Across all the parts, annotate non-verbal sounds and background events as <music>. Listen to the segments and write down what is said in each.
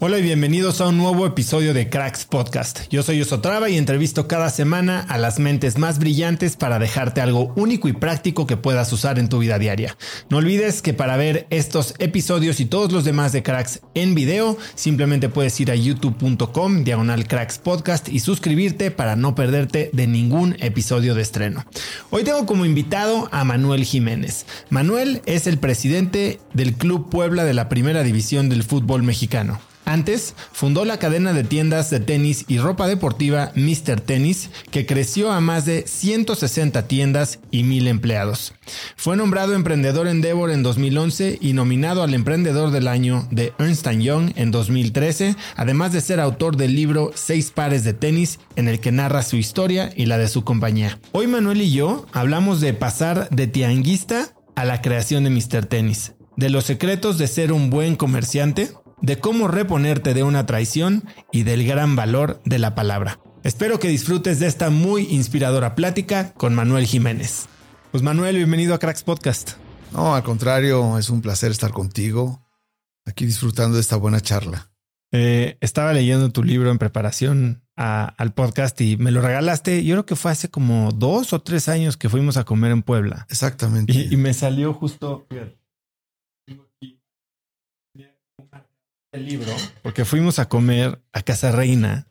Hola y bienvenidos a un nuevo episodio de Cracks Podcast. Yo soy Osotrava y entrevisto cada semana a las mentes más brillantes para dejarte algo único y práctico que puedas usar en tu vida diaria. No olvides que para ver estos episodios y todos los demás de Cracks en video, simplemente puedes ir a youtube.com diagonal Cracks Podcast y suscribirte para no perderte de ningún episodio de estreno. Hoy tengo como invitado a Manuel Jiménez. Manuel es el presidente del Club Puebla de la Primera División del Fútbol Mexicano. Antes, fundó la cadena de tiendas de tenis y ropa deportiva Mr. Tennis, que creció a más de 160 tiendas y mil empleados. Fue nombrado Emprendedor Endeavor en 2011 y nominado al Emprendedor del Año de Ernst Young en 2013, además de ser autor del libro Seis pares de tenis, en el que narra su historia y la de su compañía. Hoy Manuel y yo hablamos de pasar de tianguista a la creación de Mr. Tennis, de los secretos de ser un buen comerciante, de cómo reponerte de una traición y del gran valor de la palabra. Espero que disfrutes de esta muy inspiradora plática con Manuel Jiménez. Pues Manuel, bienvenido a Cracks Podcast. No, al contrario, es un placer estar contigo, aquí disfrutando de esta buena charla. Eh, estaba leyendo tu libro en preparación al podcast y me lo regalaste. Yo creo que fue hace como dos o tres años que fuimos a comer en Puebla. Exactamente. Y, y me salió justo el libro porque fuimos a comer a Casa Reina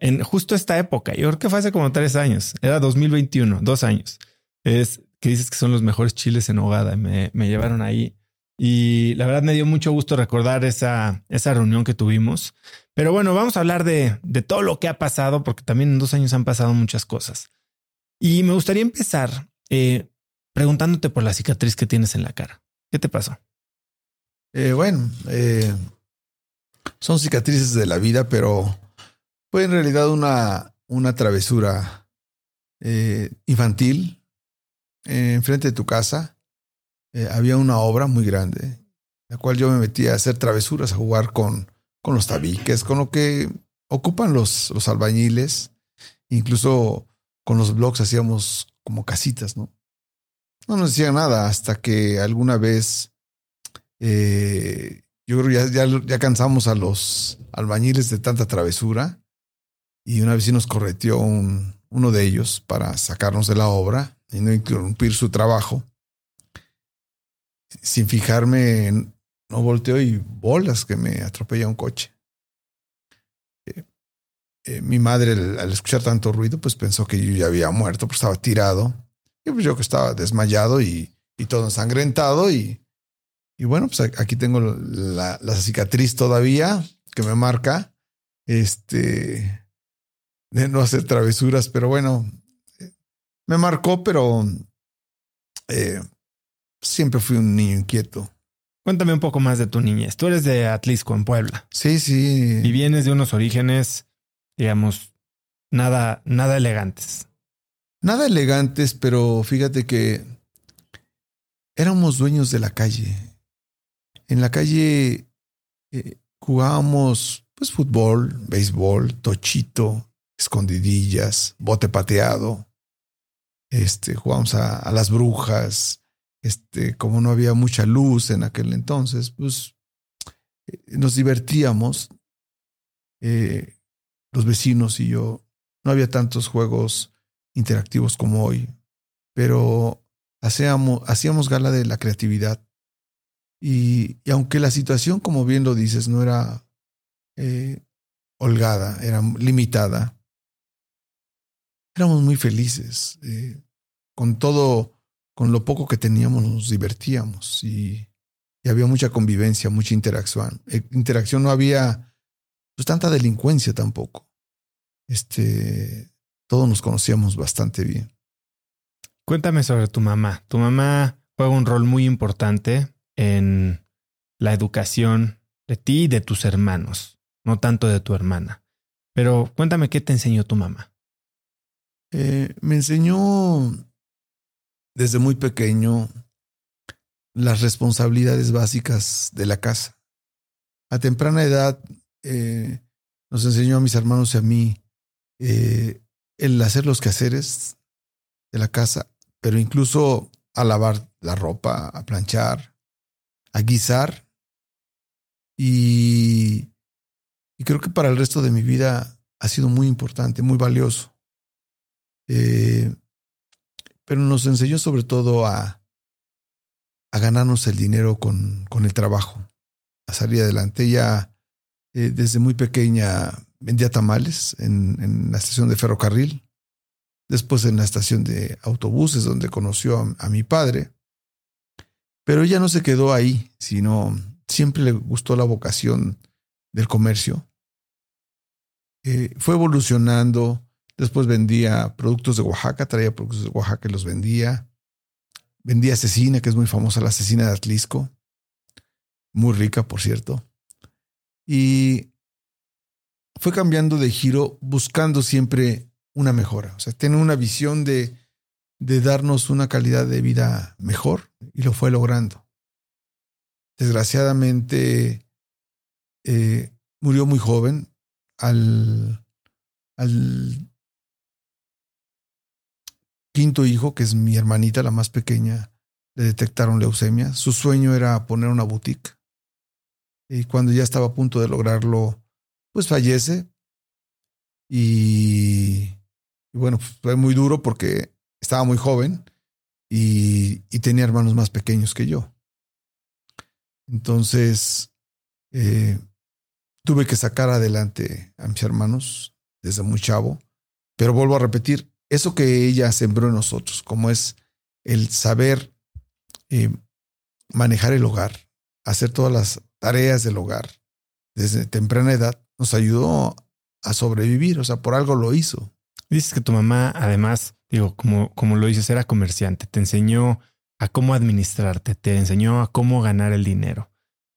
en justo esta época. Yo creo que fue hace como tres años. Era 2021, dos años. Es que dices que son los mejores chiles en hogada. Me, me llevaron ahí y la verdad me dio mucho gusto recordar esa, esa reunión que tuvimos. Pero bueno, vamos a hablar de, de todo lo que ha pasado porque también en dos años han pasado muchas cosas. Y me gustaría empezar eh, preguntándote por la cicatriz que tienes en la cara. ¿Qué te pasó? Eh, bueno, eh, son cicatrices de la vida, pero fue en realidad una, una travesura eh, infantil. Eh, enfrente de tu casa eh, había una obra muy grande, la cual yo me metí a hacer travesuras, a jugar con, con los tabiques, con lo que ocupan los, los albañiles. Incluso con los blogs hacíamos como casitas, ¿no? No nos decían nada hasta que alguna vez yo creo que ya, ya, ya, cansamos a los albañiles de tanta travesura y una vez sí nos correteó un, uno de ellos para sacarnos de la obra y no interrumpir su trabajo. Sin fijarme, no volteo y bolas que me atropella un coche. eh, mi madre al, escuchar tanto ruido, pues pensó que yo ya había muerto, pues estaba tirado. Y pues yo que estaba desmayado y, y todo ensangrentado. Y, y bueno, pues aquí tengo la, la, cicatriz todavía que me marca. Este de no hacer travesuras, pero bueno, me marcó, pero eh, siempre fui un niño inquieto. Cuéntame un poco más de tu niñez. Tú eres de Atlisco, en Puebla. Sí, sí. Y vienes de unos orígenes digamos, nada, nada elegantes. Nada elegantes, pero fíjate que éramos dueños de la calle. En la calle eh, jugábamos pues fútbol, béisbol, tochito, escondidillas, bote pateado. Este, jugábamos a, las brujas. Este, como no había mucha luz en aquel entonces, pues eh, nos divertíamos. Eh, los vecinos y yo. No había tantos juegos interactivos como hoy, pero hacíamos, hacíamos gala de la creatividad. Y, aunque la situación, como bien lo dices, no era eh, holgada, era limitada, éramos muy felices. Eh, con todo, con lo poco que teníamos, nos divertíamos y, y había mucha convivencia, mucha interacción. Eh, interacción no había pues tanta delincuencia tampoco. Este, todos nos conocíamos bastante bien. Cuéntame sobre tu mamá. Tu mamá juega un rol muy importante en la educación de ti y de tus hermanos, no tanto de tu hermana. Pero cuéntame qué te enseñó tu mamá. Eh, me enseñó desde muy pequeño las responsabilidades básicas de la casa. A temprana edad eh, nos enseñó a mis hermanos y a mí eh, el hacer los quehaceres de la casa, pero incluso a lavar la ropa, a planchar, a guisar. Y, y creo que para el resto de mi vida ha sido muy importante, muy valioso. Eh, pero nos enseñó sobre todo a, a ganarnos el dinero con, con el trabajo, a salir adelante. Ella eh, desde muy pequeña vendía tamales en, la estación de ferrocarril, después en la estación de autobuses donde conoció a, mi padre. Pero ella no se quedó ahí, sino siempre le gustó la vocación del comercio. Eh, fue evolucionando, después vendía productos de Oaxaca, traía productos de Oaxaca y los vendía. Vendía cecina, que es muy famosa, la cecina de Atlisco, muy rica, por cierto. Y fue cambiando de giro buscando siempre una mejora. O sea, tiene una visión de, de darnos una calidad de vida mejor y lo fue logrando. Desgraciadamente eh, murió muy joven al, al quinto hijo, que es mi hermanita, la más pequeña, le detectaron leucemia. Su sueño era poner una boutique y cuando ya estaba a punto de lograrlo, pues fallece. Y, bueno, pues, fue muy duro porque estaba muy joven y, tenía hermanos más pequeños que yo. Entonces, eh, tuve que sacar adelante a mis hermanos desde muy chavo. Pero vuelvo a repetir, eso que ella sembró en nosotros, como es el saber eh, manejar el hogar, hacer todas las tareas del hogar desde temprana edad, nos ayudó a sobrevivir, o sea, por algo lo hizo. Dices que tu mamá, además, digo, como, como lo dices, era comerciante, te enseñó a cómo administrarte, te enseñó a cómo ganar el dinero.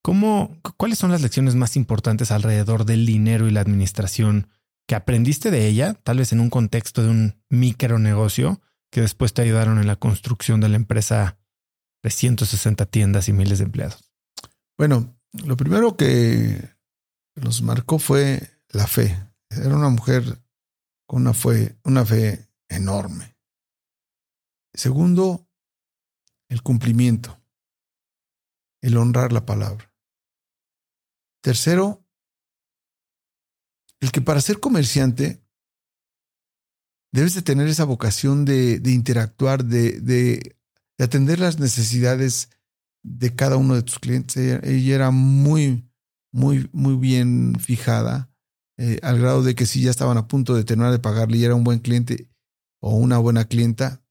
¿Cómo, ¿Cuáles son las lecciones más importantes alrededor del dinero y la administración que aprendiste de ella, tal vez en un contexto de un micronegocio, que después te ayudaron en la construcción de la empresa de 160 tiendas y miles de empleados? Bueno, lo primero que nos marcó fue la fe. Era una mujer con una fe, una fe enorme. Segundo, el cumplimiento, el honrar la palabra. Tercero, el que para ser comerciante debes de tener esa vocación de, interactuar, de, de, atender las necesidades de cada uno de tus clientes. Ella, era muy, muy, muy bien fijada eh, al grado de que si ya estaban a punto de terminar de pagarle y era un buen cliente o una buena clienta,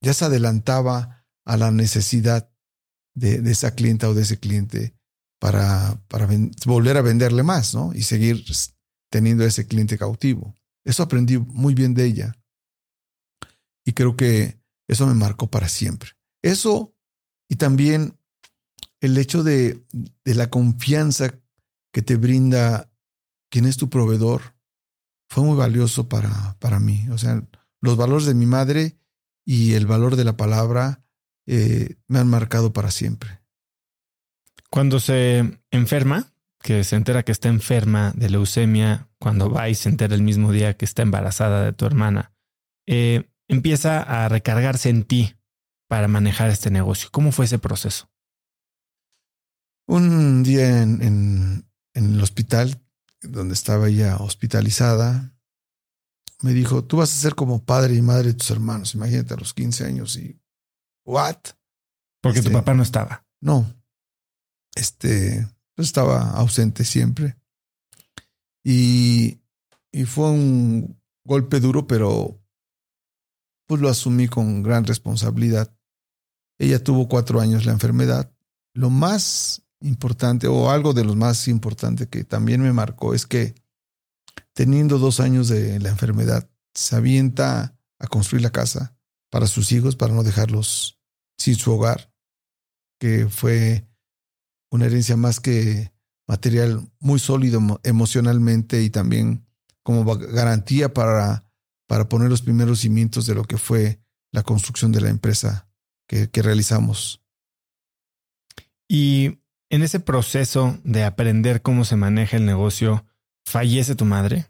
ya se adelantaba a la necesidad de, esa clienta o de ese cliente para, para volver a venderle más, ¿no? Y seguir teniendo ese cliente cautivo. Eso aprendí muy bien de ella. Y creo que eso me marcó para siempre. Eso y también el hecho de, de la confianza que te brinda quien es tu proveedor fue muy valioso para, para mí. O sea, los valores de mi madre y el valor de la palabra eh, me han marcado para siempre. Cuando se enferma, que se entera que está enferma de leucemia, cuando va y se entera el mismo día que está embarazada de tu hermana, eh, empieza a recargarse en ti para manejar este negocio. ¿Cómo fue ese proceso? Un día en, en, en el hospital, donde estaba ella hospitalizada, me dijo, tú vas a ser como padre y madre de tus hermanos. Imagínate a los 15 años y, ¿what? Porque tu este, papá no estaba. No, este, estaba ausente siempre. Y, y fue un golpe duro, pero pues lo asumí con gran responsabilidad. Ella tuvo cuatro años la enfermedad. Lo más importante, o algo de lo más importante que también me marcó, es que teniendo dos años de la enfermedad, se avienta a construir la casa para sus hijos, para no dejarlos sin su hogar, que fue una herencia más que material muy sólido emocionalmente y también como garantía para, para poner los primeros cimientos de lo que fue la construcción de la empresa que, que realizamos. Y en ese proceso de aprender cómo se maneja el negocio, fallece tu madre,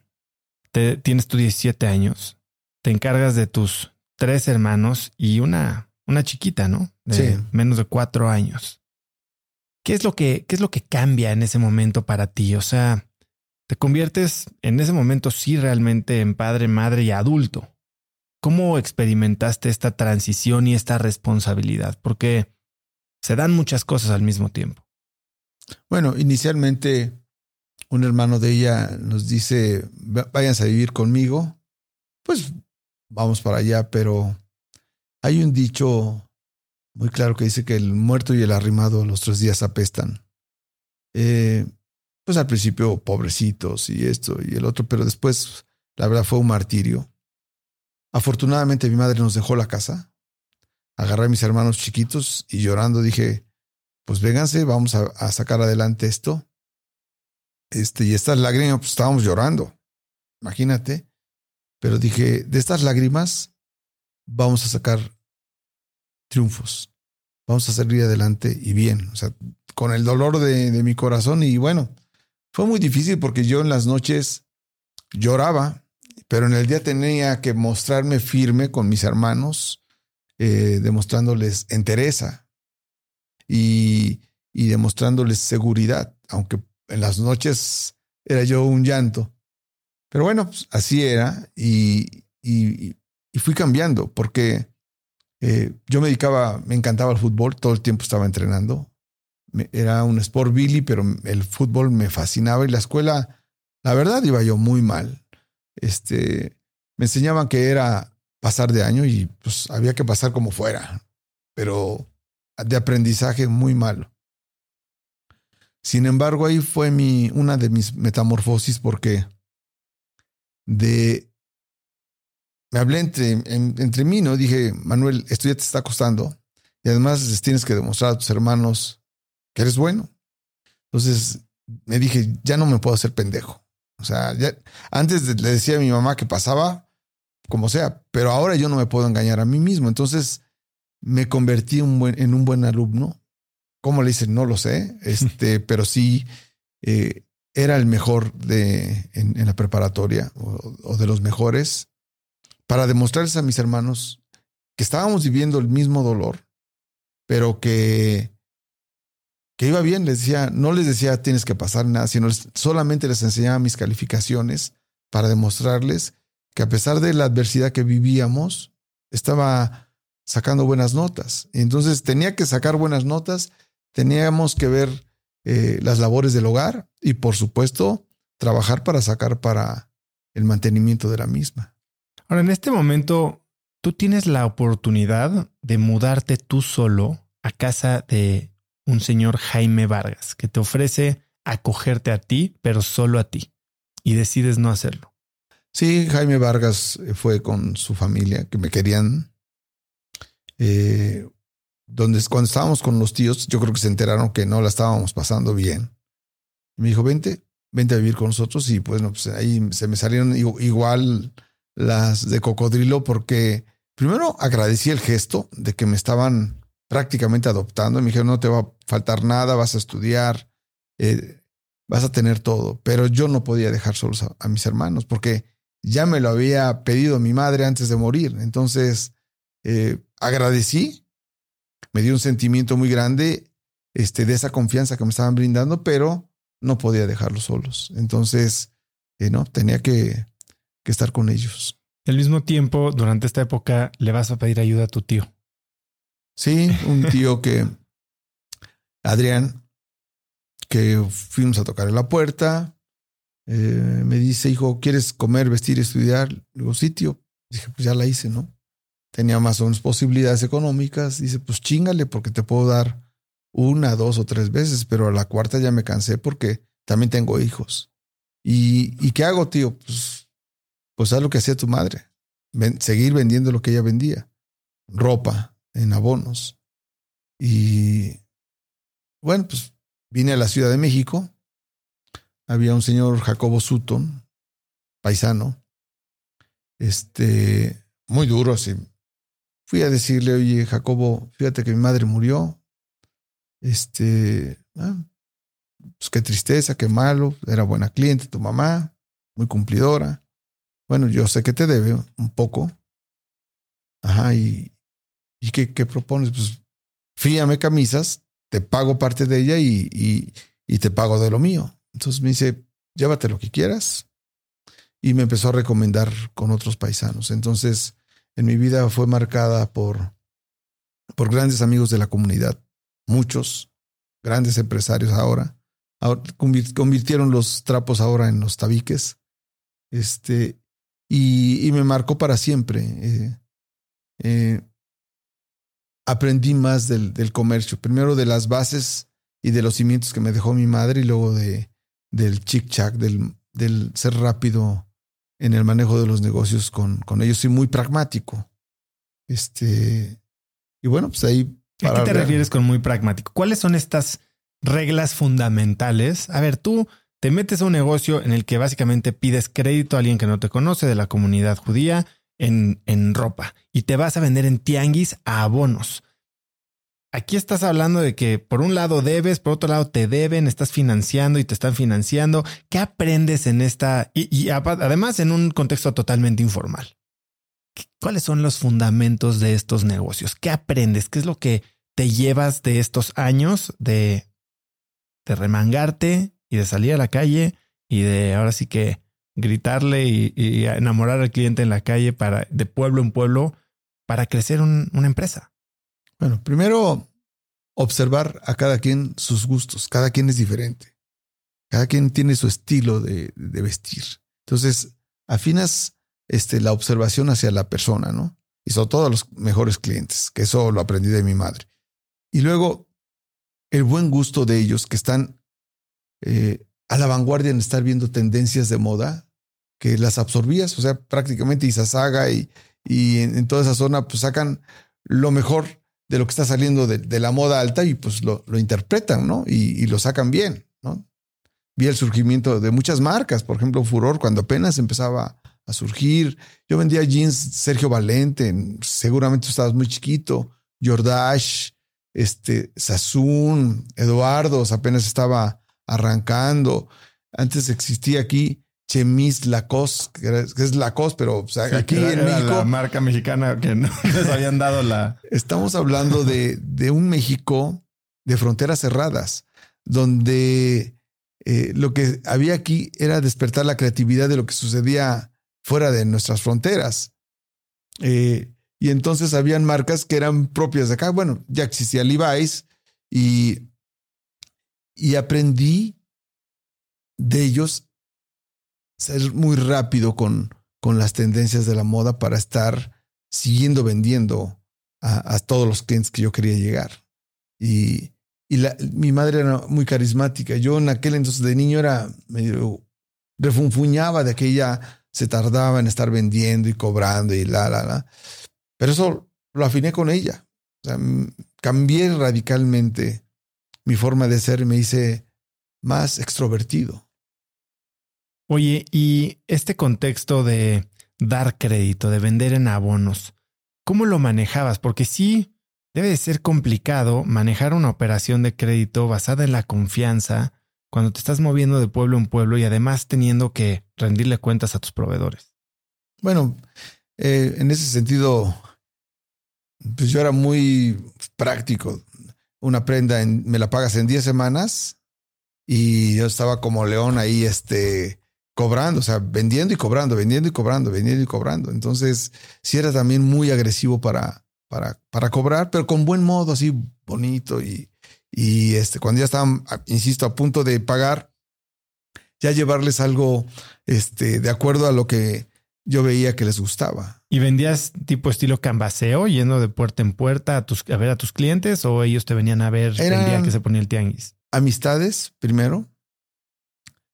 te, tienes tus 17 años, te encargas de tus tres hermanos y una, una chiquita, ¿no? De menos de cuatro años. ¿Qué es lo que, qué es lo que cambia en ese momento para ti? O sea, te conviertes en ese momento sí realmente en padre, madre y adulto. ¿Cómo experimentaste esta transición y esta responsabilidad? Porque se dan muchas cosas al mismo tiempo. Bueno, inicialmente un hermano de ella nos dice, váyanse a vivir conmigo. Pues vamos para allá, pero hay un dicho muy claro que dice que el muerto y el arrimado los tres días apestan. Eh, pues al principio pobrecitos y esto y el otro, pero después la verdad fue un martirio. Afortunadamente mi madre nos dejó la casa. Agarré a mis hermanos chiquitos y llorando dije, pues vénganse, vamos a, sacar adelante esto. Este, y estas lágrimas, pues estábamos llorando. Imagínate. Pero dije, de estas lágrimas vamos a sacar triunfos. Vamos a salir adelante y bien, o sea, con el dolor de, mi corazón. Y bueno, fue muy difícil porque yo en las noches lloraba, pero en el día tenía que mostrarme firme con mis hermanos, eh, demostrándoles entereza y, y demostrándoles seguridad, aunque en las noches era yo un llanto. Pero bueno, pues así era y, fui cambiando porque eh, yo me dedicaba, me encantaba el fútbol, todo el tiempo estaba entrenando. era un sport billy, pero el fútbol me fascinaba y la escuela, la verdad, iba yo muy mal. Este, me enseñaban que era pasar de año y pues había que pasar como fuera, pero de aprendizaje muy malo. Sin embargo, ahí fue mi, una de mis metamorfosis porque de me hablé entre, entre mí, ¿no? Dije, Manuel, esto ya te está costando y además tienes que demostrar a tus hermanos que eres bueno. Entonces me dije, ya no me puedo hacer pendejo. O sea, antes le decía a mi mamá que pasaba como sea, pero ahora yo no me puedo engañar a mí mismo. Entonces me convertí en un buen, en un buen alumno. ¿Cómo le dicen? No lo sé, este, <laughs> pero sí eh, era el mejor de, en, la preparatoria o de los mejores para demostrarles a mis hermanos que estábamos viviendo el mismo dolor, pero que, que iba bien. Les decía, no les decía tienes que pasar nada, sino solamente les enseñaba mis calificaciones para demostrarles que a pesar de la adversidad que vivíamos, estaba sacando buenas notas. Entonces tenía que sacar buenas notas, teníamos que ver eh, las labores del hogar y por supuesto trabajar para sacar para el mantenimiento de la misma. Ahora, en este momento, tú tienes la oportunidad de mudarte tú solo a casa de un señor Jaime Vargas, que te ofrece acogerte a ti, pero solo a ti, y decides no hacerlo. Sí, Jaime Vargas fue con su familia, que me querían. Eh, donde cuando estábamos con los tíos, yo creo que se enteraron que no la estábamos pasando bien. Me dijo, vente, vente a vivir con nosotros. Y pues, pues ahí se me salieron igual las de cocodrilo porque primero agradecí el gesto de que me estaban prácticamente adoptando. Y me dijeron, no te va a faltar nada, vas a estudiar, eh, vas a tener todo. Pero yo no podía dejar solos a, mis hermanos porque ya me lo había pedido mi madre antes de morir. Entonces, eh, agradecí, me dio un sentimiento muy grande este, de esa confianza que me estaban brindando, pero no podía dejarlos solos. Entonces, eh, no, tenía que, que estar con ellos. Al mismo tiempo, durante esta época, le vas a pedir ayuda a tu tío. Sí, un <laughs> tío que, Adrián, que fuimos a tocar en la puerta, eh, me dice, hijo, ¿quieres comer, vestir, estudiar? Le digo, sí, tío. Dije, pues ya la hice, ¿no? Tenía más o menos posibilidades económicas. Dice, pues chingale, porque te puedo dar una, dos o tres veces, pero a la cuarta ya me cansé porque también tengo hijos. ¿Y, ¿y qué hago, tío? Pues, pues haz lo que hacía tu madre. seguir vendiendo lo que ella vendía. Ropa, en abonos. Y bueno, pues vine a la Ciudad de México. Había un señor Jacobo Sutton, paisano, este, muy duro, así. Fui a decirle, oye, Jacobo, fíjate que mi madre murió. Este, ah, pues qué tristeza, qué malo. Era buena cliente tu mamá, muy cumplidora. Bueno, yo sé que te debe un poco. Ajá, y, ¿Y qué, propones? Pues fíame camisas, te pago parte de ella y, y, te pago de lo mío. Entonces me dice, llévate lo que quieras. Y me empezó a recomendar con otros paisanos. Entonces, en mi vida fue marcada por, por grandes amigos de la comunidad, muchos, grandes empresarios ahora. ahora convirtieron los trapos ahora en los tabiques. Este, y, y me marcó para siempre. Eh, eh, aprendí más del, del, comercio. Primero de las bases y de los cimientos que me dejó mi madre y luego de, del chic-chac, del, del ser rápido en el manejo de los negocios con, con ellos y muy pragmático. Este, y bueno, pues ahí... ¿A qué te refieres con muy pragmático? ¿Cuáles son estas reglas fundamentales? A ver, tú te metes a un negocio en el que básicamente pides crédito a alguien que no te conoce de la comunidad judía en, en ropa y te vas a vender en tianguis a abonos. Aquí estás hablando de que por un lado debes, por otro lado te deben, estás financiando y te están financiando. ¿Qué aprendes en esta? Y, además en un contexto totalmente informal. ¿Cuáles son los fundamentos de estos negocios? ¿Qué aprendes? ¿Qué es lo que te llevas de estos años de, de remangarte y de salir a la calle y de ahora sí que gritarle y, enamorar al cliente en la calle para de pueblo en pueblo para crecer una empresa? Bueno, primero observar a cada quien sus gustos. Cada quien es diferente. Cada quien tiene su estilo de, vestir. Entonces, afinas este, la observación hacia la persona, ¿no? Y sobre todo a los mejores clientes, que eso lo aprendí de mi madre. Y luego, el buen gusto de ellos que están eh, a la vanguardia en estar viendo tendencias de moda que las absorbías, o sea, prácticamente Isasaga y, y en, toda esa zona pues sacan lo mejor de lo que está saliendo de, la moda alta y pues lo, interpretan, ¿no? Y, lo sacan bien. Vi el surgimiento de muchas marcas, por ejemplo, Furor, cuando apenas empezaba a surgir. Yo vendía jeans Sergio Valente, seguramente estabas muy chiquito, Jordash, este, Sassoon, Eduardo, apenas estaba arrancando. Antes existía aquí Chemis Lacoste, que es Lacoste, pero aquí en México. La marca mexicana que no <laughs> les habían dado la. Estamos hablando de, de un México de fronteras cerradas, donde eh, lo que había aquí era despertar la creatividad de lo que sucedía fuera de nuestras fronteras. Eh, y entonces habían marcas que eran propias de acá. Bueno, ya existía Levi's y y aprendí de ellos ser muy rápido con, con las tendencias de la moda para estar siguiendo vendiendo a, todos los clientes que yo quería llegar. Y, y mi madre era muy carismática. Yo en aquel entonces de niño era medio refunfuñaba de que ella se tardaba en estar vendiendo y cobrando y la, la, la. Pero eso lo afiné con ella. O sea, cambié radicalmente mi forma de ser y me hice más extrovertido. Oye, y este contexto de dar crédito, de vender en abonos, ¿cómo lo manejabas? Porque sí, debe de ser complicado manejar una operación de crédito basada en la confianza cuando te estás moviendo de pueblo en pueblo y además teniendo que rendirle cuentas a tus proveedores. Bueno, eh, en ese sentido, pues yo era muy práctico. Una prenda me la pagas en 10 semanas y yo estaba como león ahí, este, cobrando, o sea, vendiendo y cobrando, vendiendo y cobrando, vendiendo y cobrando. Entonces, sí era también muy agresivo para, para, para cobrar, pero con buen modo, así bonito. Y, y este, cuando ya estaban, insisto, a punto de pagar, ya llevarles algo este, de acuerdo a lo que yo veía que les gustaba. ¿Y vendías tipo estilo canvaseo, yendo de puerta en puerta a, tus, a ver a tus clientes o ellos te venían a ver el día que se ponía el tianguis? Amistades primero,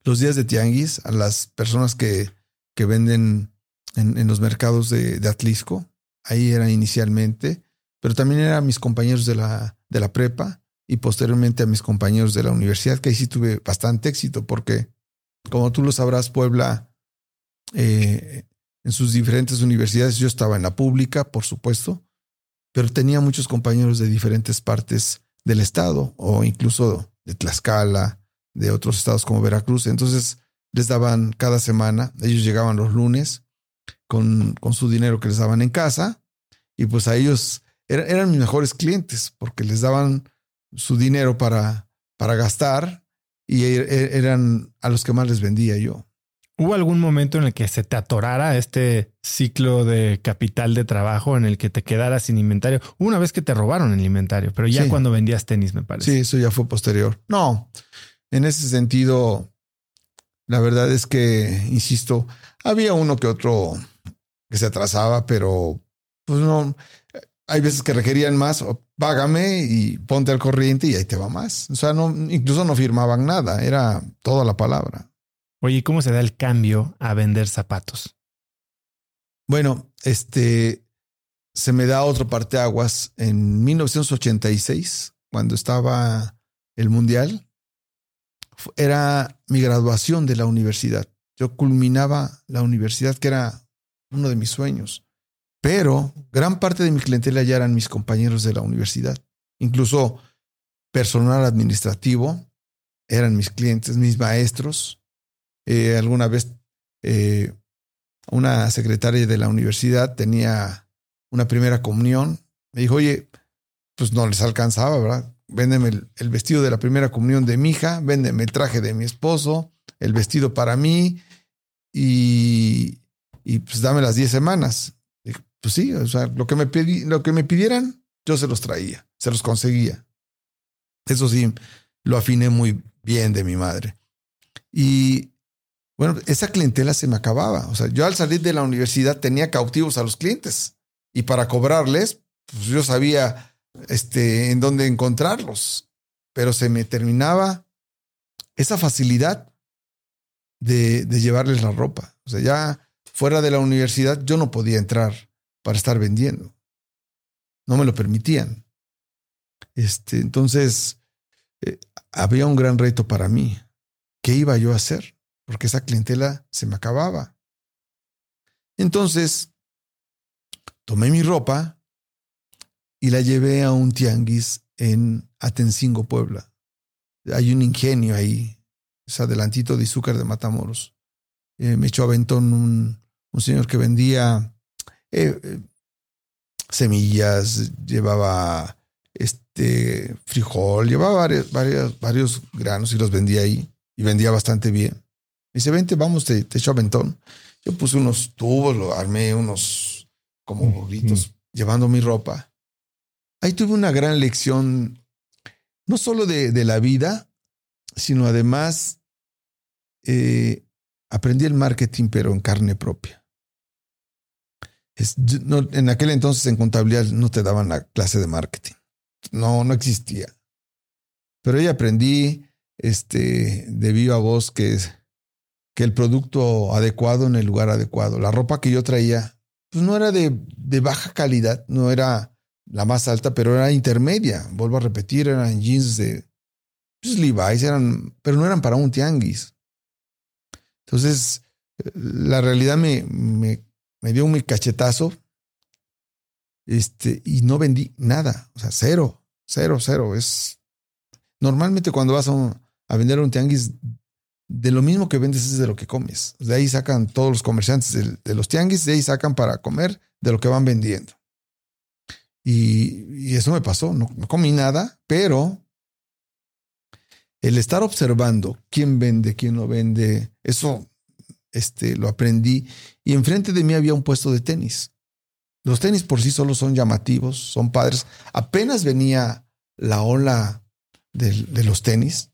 los días de tianguis a las personas que, que venden en, los mercados de, de, Atlisco. Ahí era inicialmente, pero también eran mis compañeros de la, de la prepa y posteriormente a mis compañeros de la universidad, que ahí sí tuve bastante éxito porque, como tú lo sabrás, Puebla, eh, en sus diferentes universidades, yo estaba en la pública, por supuesto, pero tenía muchos compañeros de diferentes partes del estado o incluso de Tlaxcala, de otros estados como Veracruz. Entonces les daban cada semana, ellos llegaban los lunes con, con su dinero que les daban en casa y pues a ellos eran mis mejores clientes porque les daban su dinero para, para gastar y er, er, eran a los que más les vendía yo. ¿Hubo algún momento en el que se te atorara este ciclo de capital de trabajo en el que te quedaras sin inventario? Una vez que te robaron el inventario, pero ya cuando vendías tenis, me parece. Sí, eso ya fue posterior. No, en ese sentido, la verdad es que, insisto, había uno que otro que se atrasaba, pero pues no, hay veces que requerían más, págame y ponte al corriente y ahí te va más. O sea, no, incluso no firmaban nada, era toda la palabra. Oye, ¿cómo se da el cambio a vender zapatos? Bueno, este se me da otro parteaguas en 1986, cuando estaba el Mundial era mi graduación de la universidad. Yo culminaba la universidad, que era uno de mis sueños. Pero gran parte de mi clientela ya eran mis compañeros de la universidad. Incluso personal administrativo eran mis clientes, mis maestros. Eh, alguna vez eh, una secretaria de la universidad tenía una primera comunión. Me dijo, oye, pues no les alcanzaba, ¿verdad? Véndeme el, vestido de la primera comunión de mi hija, véndeme el traje de mi esposo, el vestido para mí y, y pues dame las 10 semanas. pues sí, o sea, lo que, me lo que me pidieran, yo se los traía, se los conseguía. Eso sí, lo afiné muy bien de mi madre. Y bueno, esa clientela se me acababa. O sea, yo al salir de la universidad tenía cautivos a los clientes y para cobrarles, pues yo sabía este, en dónde encontrarlos, pero se me terminaba esa facilidad de, llevarles la ropa. O sea, ya fuera de la universidad yo no podía entrar para estar vendiendo. No me lo permitían. Este, entonces, eh, había un gran reto para mí. ¿Qué iba yo a hacer? Porque esa clientela se me acababa. Entonces, tomé mi ropa y la llevé a un tianguis en Atencingo, Puebla. Hay un ingenio ahí, es adelantito de Izúcar de Matamoros. Eh, me echó aventón un, un señor que vendía eh, eh, semillas, llevaba este frijol, llevaba varios, varios, varios, granos y los vendía ahí y vendía bastante bien. Me dice, vente, vamos, te, te echo aventón. Yo puse unos tubos, lo armé unos como gorritos, llevando mi ropa ahí tuve una gran lección, no solo de, de la vida, sino además eh, aprendí el marketing, pero en carne propia. en aquel entonces en contabilidad no te daban la clase de marketing. No, no existía. Pero ahí aprendí este, de viva voz que, que el producto adecuado en el lugar adecuado. La ropa que yo traía pues no era de, de baja calidad, no era la más alta, pero era intermedia. Vuelvo a repetir, eran jeans de pues, Levi's, eran, pero no eran para un tianguis. Entonces, la realidad me, me, me dio un cachetazo este, y no vendí nada, o sea, cero, cero, cero. Es normalmente cuando vas a, a vender un tianguis, de lo mismo que vendes es de lo que comes. De ahí sacan todos los comerciantes de, de los tianguis, de ahí sacan para comer de lo que van vendiendo. Y, eso me pasó, no, comí nada, pero el estar observando quién vende, quién no vende, eso este, lo aprendí. Y enfrente de mí había un puesto de tenis. Los tenis por sí solos son llamativos, son padres. Apenas venía la ola de, de los tenis.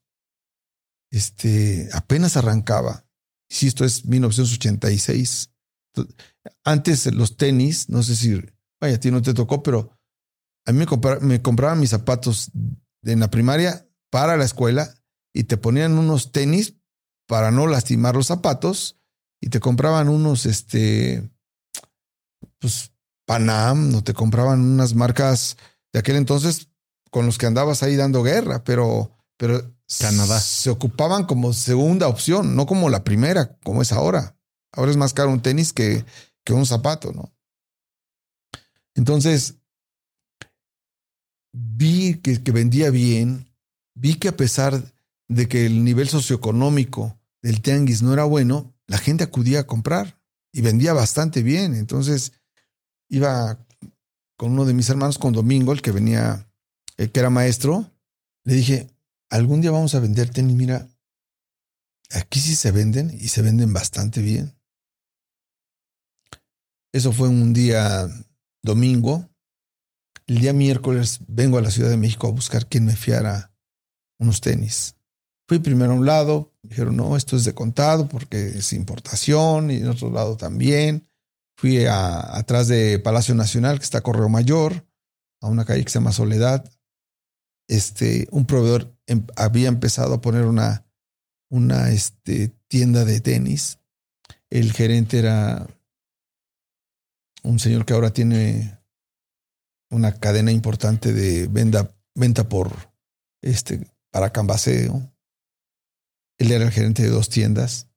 Este, apenas arrancaba. Si esto es 1986. Antes los tenis, no sé si, vaya, a ti no te tocó, pero a mí me, compraban mis zapatos en la primaria para la escuela y te ponían unos tenis para no lastimar los zapatos y te compraban unos, este, pues, Panam, no te compraban unas marcas de aquel entonces con los que andabas ahí dando guerra, pero, pero Canadá. se ocupaban como segunda opción, no como la primera, como es ahora. Ahora es más caro un tenis que, que un zapato, ¿no? Entonces, vi que, vendía bien, vi que a pesar de que el nivel socioeconómico del tianguis no era bueno, la gente acudía a comprar y vendía bastante bien. Entonces iba con uno de mis hermanos, con Domingo, el que venía, el que era maestro, le dije, algún día vamos a vender tenis, mira, aquí sí se venden y se venden bastante bien. Eso fue un día domingo, el día miércoles vengo a la Ciudad de México a buscar quien me fiara unos tenis. Fui primero a un lado, dijeron, no, esto es de contado porque es importación y en otro lado también. Fui a, atrás de Palacio Nacional, que está Correo Mayor, a una calle que se llama Soledad. Este, un proveedor em, había empezado a poner una, una este, tienda de tenis. El gerente era un señor que ahora tiene una cadena importante de venta, por este para cambaseo. Él era el gerente de dos tiendas.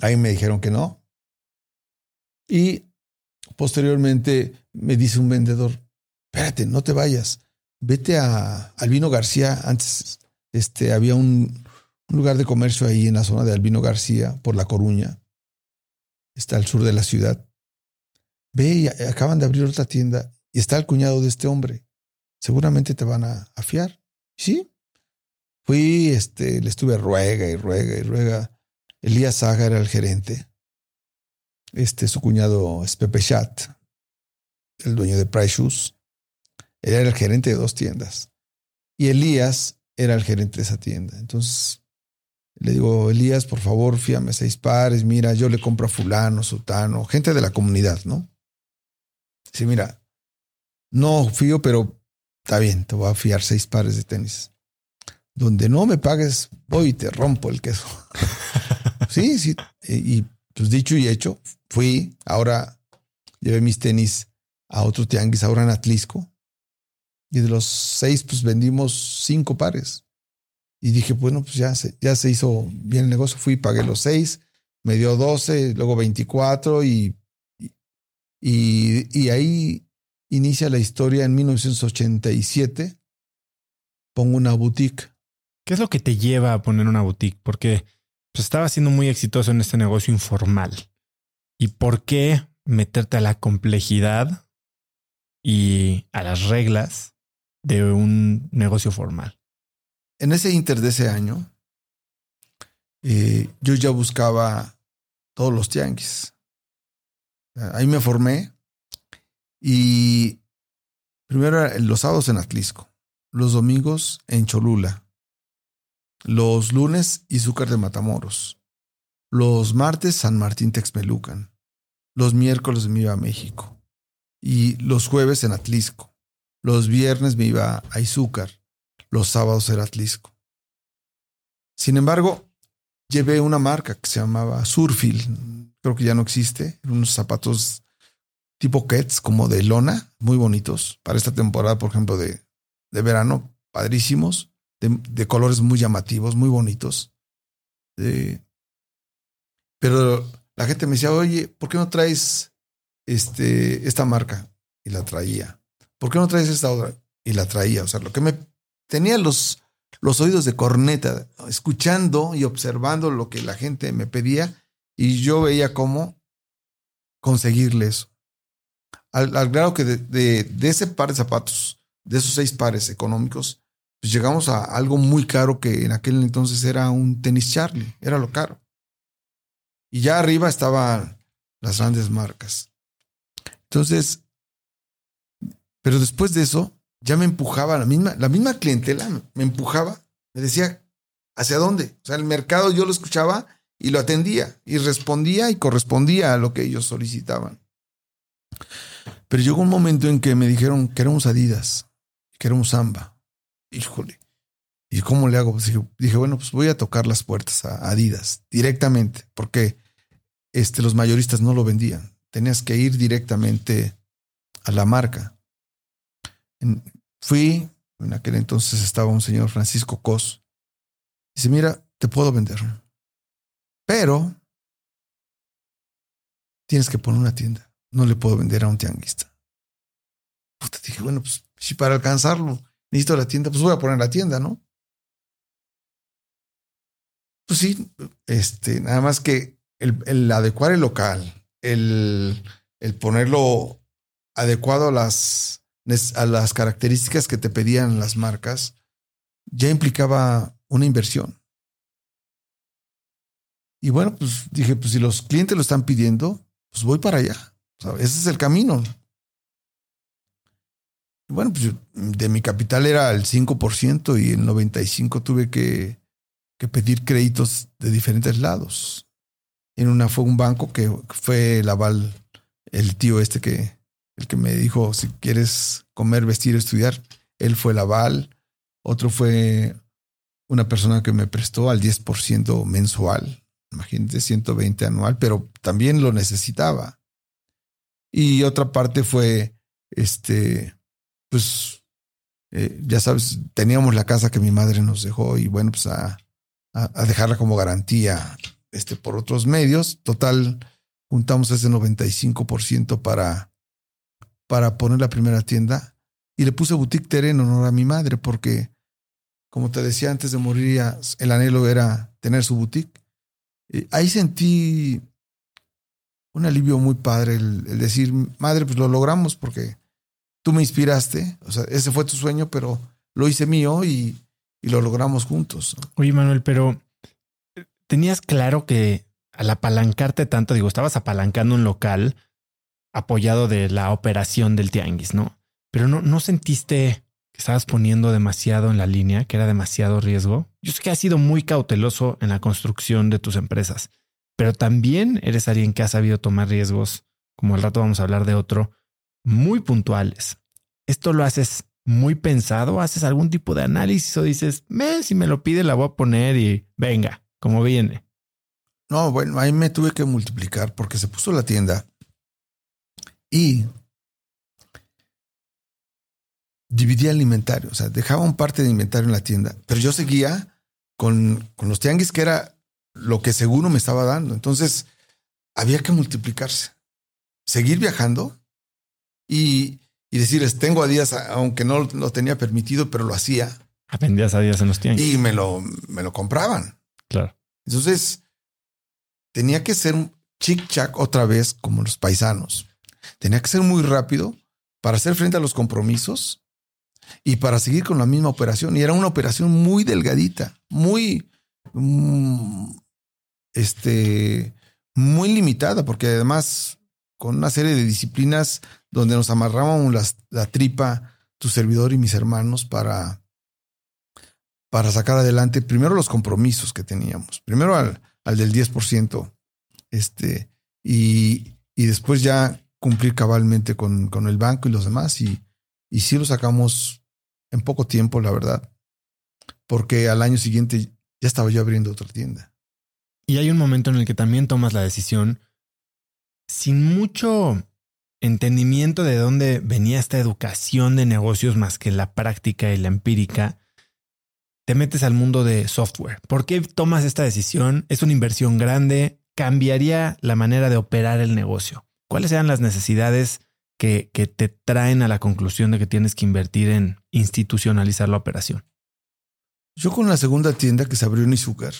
Ahí me dijeron que no. Y posteriormente me dice un vendedor, espérate, no te vayas. Vete a Albino García. Antes este, había un, un lugar de comercio ahí en la zona de Albino García, por La Coruña. Está al sur de la ciudad. Ve y acaban de abrir otra tienda está el cuñado de este hombre. Seguramente te van a, fiar. Sí. Fui, este, le estuve ruega y ruega y ruega. Elías Saga era el gerente. Este, su cuñado es Pepe Chat, el dueño de Price Shoes. Él era el gerente de dos tiendas. Y Elías era el gerente de esa tienda. Entonces le digo, Elías, por favor, fíame seis pares. Mira, yo le compro a fulano, sutano, gente de la comunidad, ¿no? Sí, mira, no fío, pero está bien, te voy a fiar seis pares de tenis. Donde no me pagues, voy y te rompo el queso. <laughs> sí, sí. Y, pues dicho y hecho, fui. Ahora llevé mis tenis a otro tianguis, ahora en Atlisco. Y de los seis, pues vendimos cinco pares. Y dije, bueno, pues ya se, ya se hizo bien el negocio. Fui, pagué los seis, me dio doce, luego veinticuatro y, y, y ahí inicia la historia en 1987. Pongo una boutique. ¿Qué es lo que te lleva a poner una boutique? Porque pues, estaba siendo muy exitoso en este negocio informal. ¿Y por qué meterte a la complejidad y a las reglas de un negocio formal? En ese inter de ese año, eh, yo ya buscaba todos los tianguis. Ahí me formé y primero los sábados en Atlisco, los domingos en Cholula, los lunes Izúcar de Matamoros, Los martes San Martín Texmelucan. Los miércoles me iba a México. Y los jueves en Atlisco. Los viernes me iba a Izúcar. Los sábados era Atlisco. Sin embargo, llevé una marca que se llamaba Surfield. Creo que ya no existe. Unos zapatos tipo Kets, como de lona, muy bonitos. Para esta temporada, por ejemplo, de, de verano, padrísimos. De, colores muy llamativos, muy bonitos. pero la gente me decía, oye, ¿por qué no traes este, esta marca? Y la traía. ¿Por qué no traes esta otra? Y la traía. O sea, lo que me tenía los, los oídos de corneta, escuchando y observando lo que la gente me pedía, y yo veía cómo conseguirle eso. Al, grado que de, ese par de zapatos, de esos seis pares económicos, pues llegamos a algo muy caro que en aquel entonces era un tenis Charlie, era lo caro. Y ya arriba estaban las grandes marcas. Entonces, pero después de eso, ya me empujaba la misma, la misma clientela, me empujaba, me decía, ¿hacia dónde? O sea, el mercado yo lo escuchaba y lo atendía y respondía y correspondía a lo que ellos solicitaban. Pero llegó un momento en que me dijeron, queremos Adidas, queremos Samba. Híjole. ¿Y cómo le hago? Pues dije, bueno, pues voy a tocar las puertas a Adidas directamente, porque este, los mayoristas no lo vendían. Tenías que ir directamente a la marca. fui, en aquel entonces estaba un señor Francisco Cos. Dice, mira, te puedo vender, pero tienes que poner una tienda no le puedo vender a un tianguista. Dije, bueno, pues si para alcanzarlo necesito la tienda, pues voy a poner la tienda, ¿no? Pues sí, este, nada más que el, adecuar el local, el, el, ponerlo adecuado a las, a las características que te pedían las marcas, ya implicaba una inversión. Y bueno, pues dije, pues si los clientes lo están pidiendo, pues voy para allá ese es el camino. Bueno, pues de mi capital era el 5% y el 95% tuve que, pedir créditos de diferentes lados. En una fue un banco que fue el aval, el tío este que, el que me dijo, si quieres comer, vestir, estudiar, él fue el aval. Otro fue una persona que me prestó al 10% mensual, imagínate, 120 anual, pero también lo necesitaba. Y otra parte fue, este, pues, eh, ya sabes, teníamos la casa que mi madre nos dejó y bueno, pues a, a, dejarla como garantía este, por otros medios. Total, juntamos ese 95% para, para poner la primera tienda y le puse Boutique Tere en honor a mi madre porque, como te decía antes de morir, el anhelo era tener su boutique. ahí sentí un alivio muy padre el, decir, madre, pues lo logramos porque tú me inspiraste, o sea, ese fue tu sueño, pero lo hice mío y, lo logramos juntos. Oye, Manuel, pero tenías claro que al apalancarte tanto, digo, estabas apalancando un local apoyado de la operación del tianguis, ¿no? Pero no, no sentiste que estabas poniendo demasiado en la línea, que era demasiado riesgo. Yo sé que has sido muy cauteloso en la construcción de tus empresas, pero también eres alguien que ha sabido tomar riesgos, como al rato vamos a hablar de otro, muy puntuales. ¿Esto lo haces muy pensado? ¿Haces algún tipo de análisis o dices, si me lo pide la voy a poner y venga, como viene? No, bueno, ahí me tuve que multiplicar porque se puso la tienda y dividía el inventario, o sea, dejaba un parte de inventario en la tienda, pero yo seguía con, con los tianguis que era lo que seguro me estaba dando. Entonces, había que multiplicarse, seguir viajando y, y decirles, tengo a días, aunque no lo tenía permitido, pero lo hacía. Aprendías a días en los tiempos. Y me lo, me lo compraban. Claro. Entonces, tenía que ser un chic-chac otra vez como los paisanos. Tenía que ser muy rápido para hacer frente a los compromisos y para seguir con la misma operación. Y era una operación muy delgadita, muy, mm, este, muy limitada, porque además con una serie de disciplinas donde nos amarrábamos la tripa, tu servidor y mis hermanos, para, para sacar adelante primero los compromisos que teníamos. Primero al, al del 10%. Este, y, y después ya cumplir cabalmente con, con, el banco y los demás. Y, y sí lo sacamos en poco tiempo, la verdad. Porque al año siguiente ya estaba yo abriendo otra tienda. Y hay un momento en el que también tomas la decisión sin mucho entendimiento de dónde venía esta educación de negocios más que la práctica y la empírica, te metes al mundo de software. ¿Por qué tomas esta decisión? Es una inversión grande, cambiaría la manera de operar el negocio. ¿Cuáles eran las necesidades que, que te traen a la conclusión de que tienes que invertir en institucionalizar la operación? Yo con la segunda tienda que se abrió en Izúcar,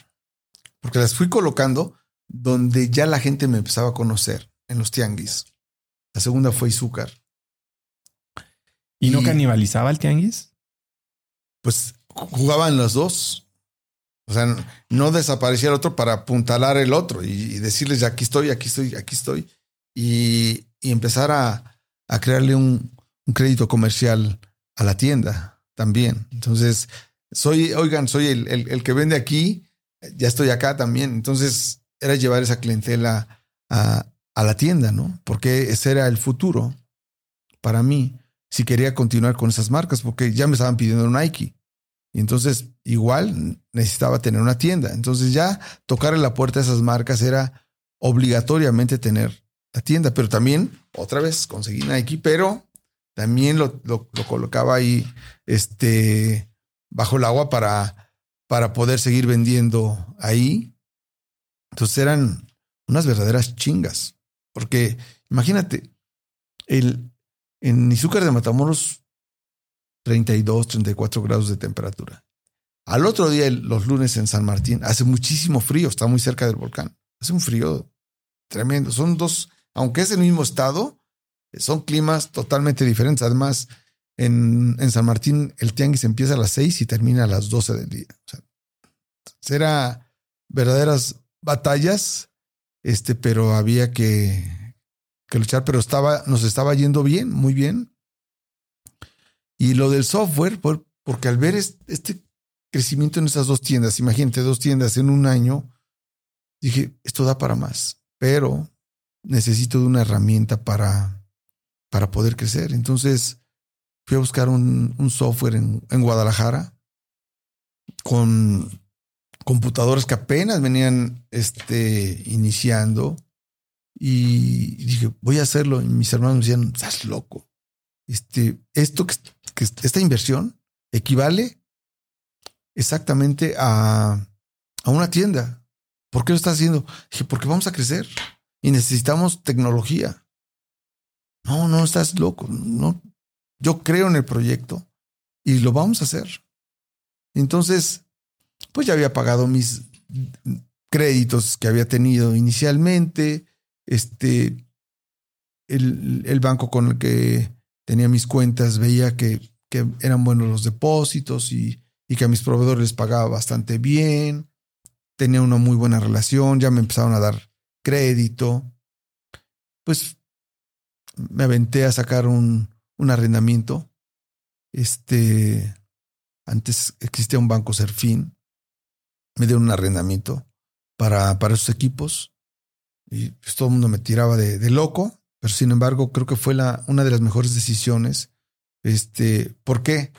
porque las fui colocando donde ya la gente me empezaba a conocer en los tianguis. La segunda fue Izúcar. ¿Y, no canibalizaba el tianguis? Pues jugaban los dos. O sea, no desaparecía el otro para apuntalar el otro y, decirles, aquí estoy, aquí estoy, aquí estoy. Y, empezar a, crearle un, crédito comercial a la tienda también. Entonces, soy, oigan, soy el, el, que vende aquí, ya estoy acá también. Entonces, era llevar esa clientela a, a la tienda, ¿no? Porque ese era el futuro para mí si quería continuar con esas marcas, porque ya me estaban pidiendo Nike. Y entonces igual necesitaba tener una tienda. Entonces ya tocar en la puerta de esas marcas era obligatoriamente tener la tienda, pero también otra vez conseguí Nike, pero también lo, lo, colocaba ahí este, bajo el agua para, para poder seguir vendiendo ahí. Entonces eran unas verdaderas chingas. Porque imagínate, el, en Izúcar de Matamoros, 32, 34 grados de temperatura. Al otro día, los lunes en San Martín, hace muchísimo frío, está muy cerca del volcán. Hace un frío tremendo. Son dos, aunque es el mismo estado, son climas totalmente diferentes. Además, en, en San Martín el tianguis empieza a las 6 y termina a las 12 del día. O sea, será verdaderas batallas este, pero había que, luchar, pero estaba, nos estaba yendo bien, muy bien. Y lo del software, porque al ver este crecimiento en esas dos tiendas, imagínate, dos tiendas en un año, dije, esto da para más, pero necesito de una herramienta para, para poder crecer. Entonces fui a buscar un, un software en, en, Guadalajara con computadoras que apenas venían este, iniciando. Y dije, voy a hacerlo. Y mis hermanos me decían, estás loco. Este, esto que, esta inversión equivale exactamente a, a una tienda. ¿Por qué lo estás haciendo? Dije, porque vamos a crecer y necesitamos tecnología. No, no estás loco. No, yo creo en el proyecto y lo vamos a hacer. Entonces, pues ya había pagado mis créditos que había tenido inicialmente, este, el, el banco con el que tenía mis cuentas veía que, que eran buenos los depósitos y, y, que a mis proveedores les pagaba bastante bien, tenía una muy buena relación, ya me empezaron a dar crédito, pues me aventé a sacar un, un arrendamiento. Este, antes existía un banco Serfín me dieron un arrendamiento para, para esos equipos y pues, todo el mundo me tiraba de, loco, pero sin embargo creo que fue la, una de las mejores decisiones. Este, ¿Por qué?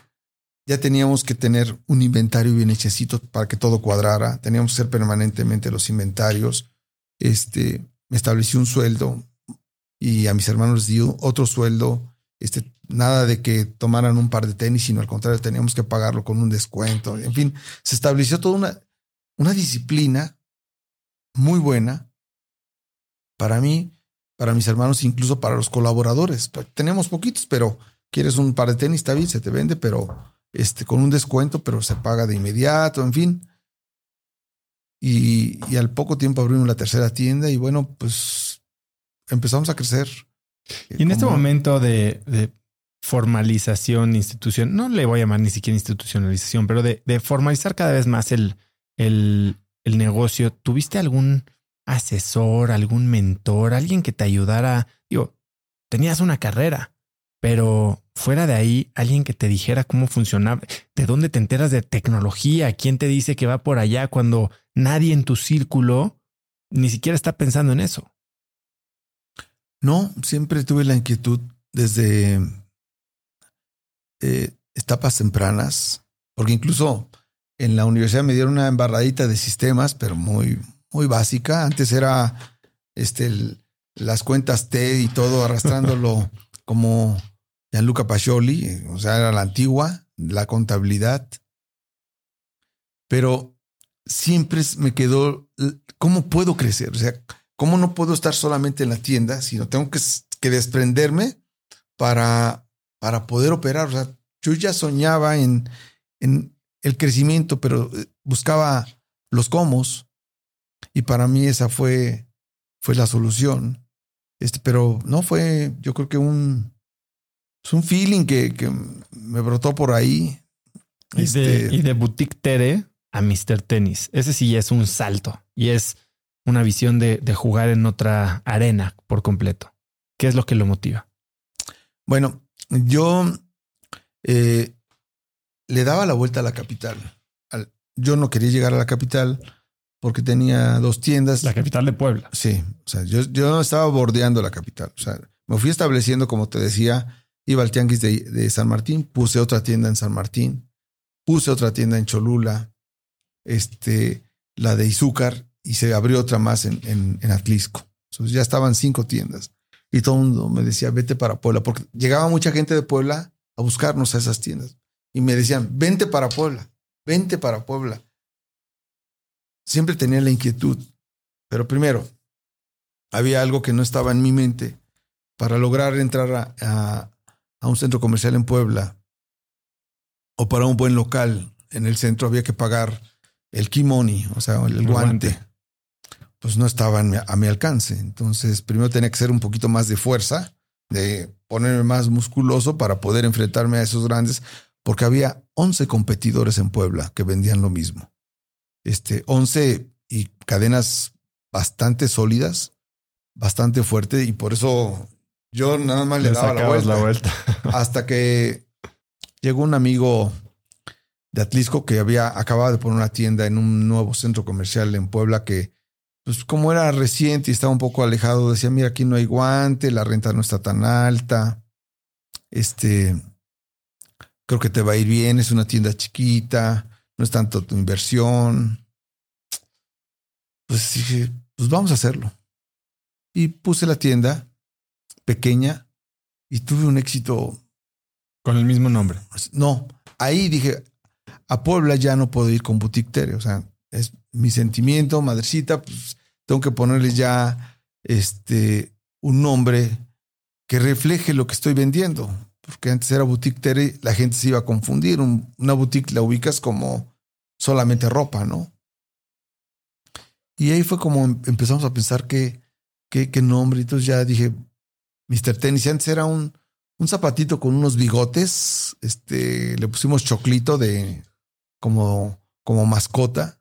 Ya teníamos que tener un inventario bien hechecito para que todo cuadrara, teníamos que hacer permanentemente los inventarios. Este, me establecí un sueldo y a mis hermanos les di otro sueldo. Este, nada de que tomaran un par de tenis, sino al contrario, teníamos que pagarlo con un descuento. En fin, se estableció toda una, una disciplina muy buena para mí, para mis hermanos, incluso para los colaboradores. Pues, tenemos poquitos, pero quieres un par de tenis, está bien, se te vende, pero este, con un descuento, pero se paga de inmediato, en fin. Y, y al poco tiempo abrimos la tercera tienda y bueno, pues empezamos a crecer. Y en este momento de, de, formalización, institución, no le voy a llamar ni siquiera institucionalización, pero de, de formalizar cada vez más el, el, negocio, ¿tuviste algún asesor, algún mentor, alguien que te ayudara? Digo, tenías una carrera, pero fuera de ahí, alguien que te dijera cómo funcionaba, de dónde te enteras de tecnología, quién te dice que va por allá cuando nadie en tu círculo ni siquiera está pensando en eso. No, siempre tuve la inquietud desde eh, etapas tempranas, porque incluso en la universidad me dieron una embarradita de sistemas, pero muy, muy básica. Antes era este, las cuentas T y todo arrastrándolo <laughs> como Gianluca Pacioli, o sea, era la antigua, la contabilidad. Pero siempre me quedó, ¿cómo puedo crecer? O sea, ¿cómo no puedo estar solamente en la tienda, sino tengo que, que desprenderme para, para poder operar? O sea, yo ya soñaba en, en el crecimiento, pero eh, buscaba los cómo. Y para mí esa fue, fue la solución. Este, pero no fue, yo creo que un, es un feeling que, que me brotó por ahí. Y, de, este y de Boutique Tere a Mr. Tennis. Ese sí es un salto y es una visión de, de jugar en otra arena por completo. ¿Qué es lo que lo motiva? Bueno, yo eh, le daba la vuelta a la capital. Yo no quería llegar a la capital porque tenía dos tiendas. La capital de Puebla. Sí, o sea, yo, yo no estaba bordeando la capital. O sea, me fui estableciendo, como te decía, iba al tianguis de, de San Martín, puse otra tienda en San Martín, puse otra tienda en Cholula, este, la de Izúcar, y se abrió otra más en, en, en Atlisco. Entonces ya estaban cinco tiendas. Y todo el mundo me decía, vete para Puebla, porque llegaba mucha gente de Puebla a buscarnos a esas tiendas. Y me decían, vente para Puebla, vente para Puebla. Siempre tenía la inquietud. Pero primero, había algo que no estaba en mi mente. Para lograr entrar a, a, a un centro comercial en Puebla o para un buen local en el centro había que pagar el kimoni, o sea, el, el guante. guante. Pues no estaba a mi alcance. Entonces, primero tenía que ser un poquito más de fuerza, de ponerme más musculoso para poder enfrentarme a esos grandes, porque había 11 competidores en Puebla que vendían lo mismo. Este, 11 y cadenas bastante sólidas, bastante fuerte, y por eso yo nada más le, le daba la vuelta, la vuelta. <laughs> hasta que llegó un amigo de Atlisco que había acabado de poner una tienda en un nuevo centro comercial en Puebla que, pues como era reciente y estaba un poco alejado, decía, mira, aquí no hay guante, la renta no está tan alta, este, creo que te va a ir bien, es una tienda chiquita, no es tanto tu inversión. Pues dije, pues vamos a hacerlo. Y puse la tienda pequeña y tuve un éxito. Con el mismo nombre. No, ahí dije, a Puebla ya no puedo ir con Boutique Tere. O sea, es mi sentimiento, madrecita, pues tengo que ponerle ya este, un nombre que refleje lo que estoy vendiendo. Porque antes era Boutique Tere, la gente se iba a confundir. Un, una boutique la ubicas como solamente ropa, ¿no? Y ahí fue como em, empezamos a pensar qué, qué, qué nombre. Entonces ya dije, Mr. Tennis. Antes era un, un zapatito con unos bigotes. Este, le pusimos choclito de, como, como mascota.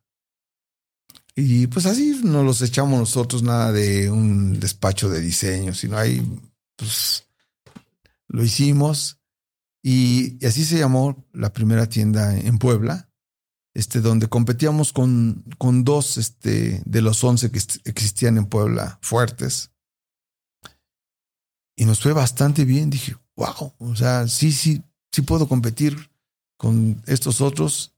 Y pues así nos los echamos nosotros, nada de un despacho de diseño, sino ahí, pues lo hicimos. Y, y así se llamó la primera tienda en Puebla, este, donde competíamos con, con dos este, de los once que existían en Puebla fuertes. Y nos fue bastante bien. Dije, wow, o sea, sí, sí, sí puedo competir con estos otros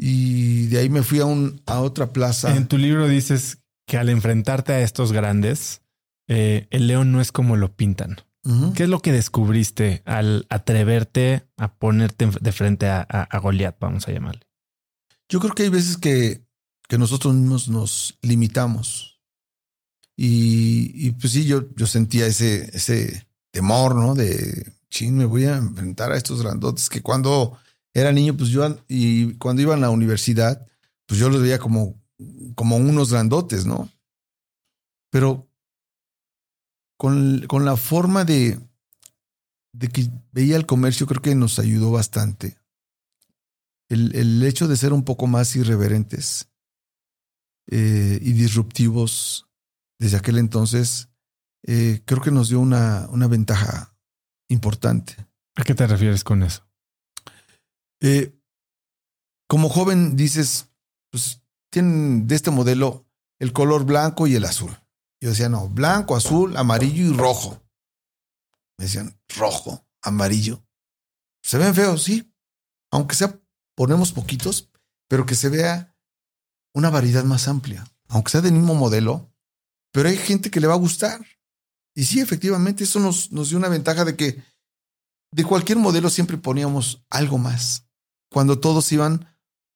y de ahí me fui a, un, a otra plaza. En tu libro dices que al enfrentarte a estos grandes, eh, el león no es como lo pintan. Uh -huh. ¿Qué es lo que descubriste al atreverte a ponerte de frente a, a, a Goliat, vamos a llamarle? Yo creo que hay veces que, que nosotros mismos nos limitamos. Y, y, pues sí, yo, yo sentía ese, ese temor, ¿no? De, chin, me voy a enfrentar a estos grandotes que cuando era niño, pues yo, y cuando iba a la universidad, pues yo los veía como, como unos grandotes, ¿no? Pero con, con la forma de, de que veía el comercio, creo que nos ayudó bastante. El, el hecho de ser un poco más irreverentes eh, y disruptivos desde aquel entonces, eh, creo que nos dio una, una ventaja importante. ¿A qué te refieres con eso? Eh, como joven dices, pues tienen de este modelo, el color blanco y el azul. Yo decía, no, blanco, azul, amarillo y rojo. Me decían, rojo, amarillo. Se ven feos, sí. Aunque sea, ponemos poquitos, pero que se vea una variedad más amplia. Aunque sea del mismo modelo, pero hay gente que le va a gustar. Y sí, efectivamente, eso nos, nos dio una ventaja de que de cualquier modelo siempre poníamos algo más. Cuando todos iban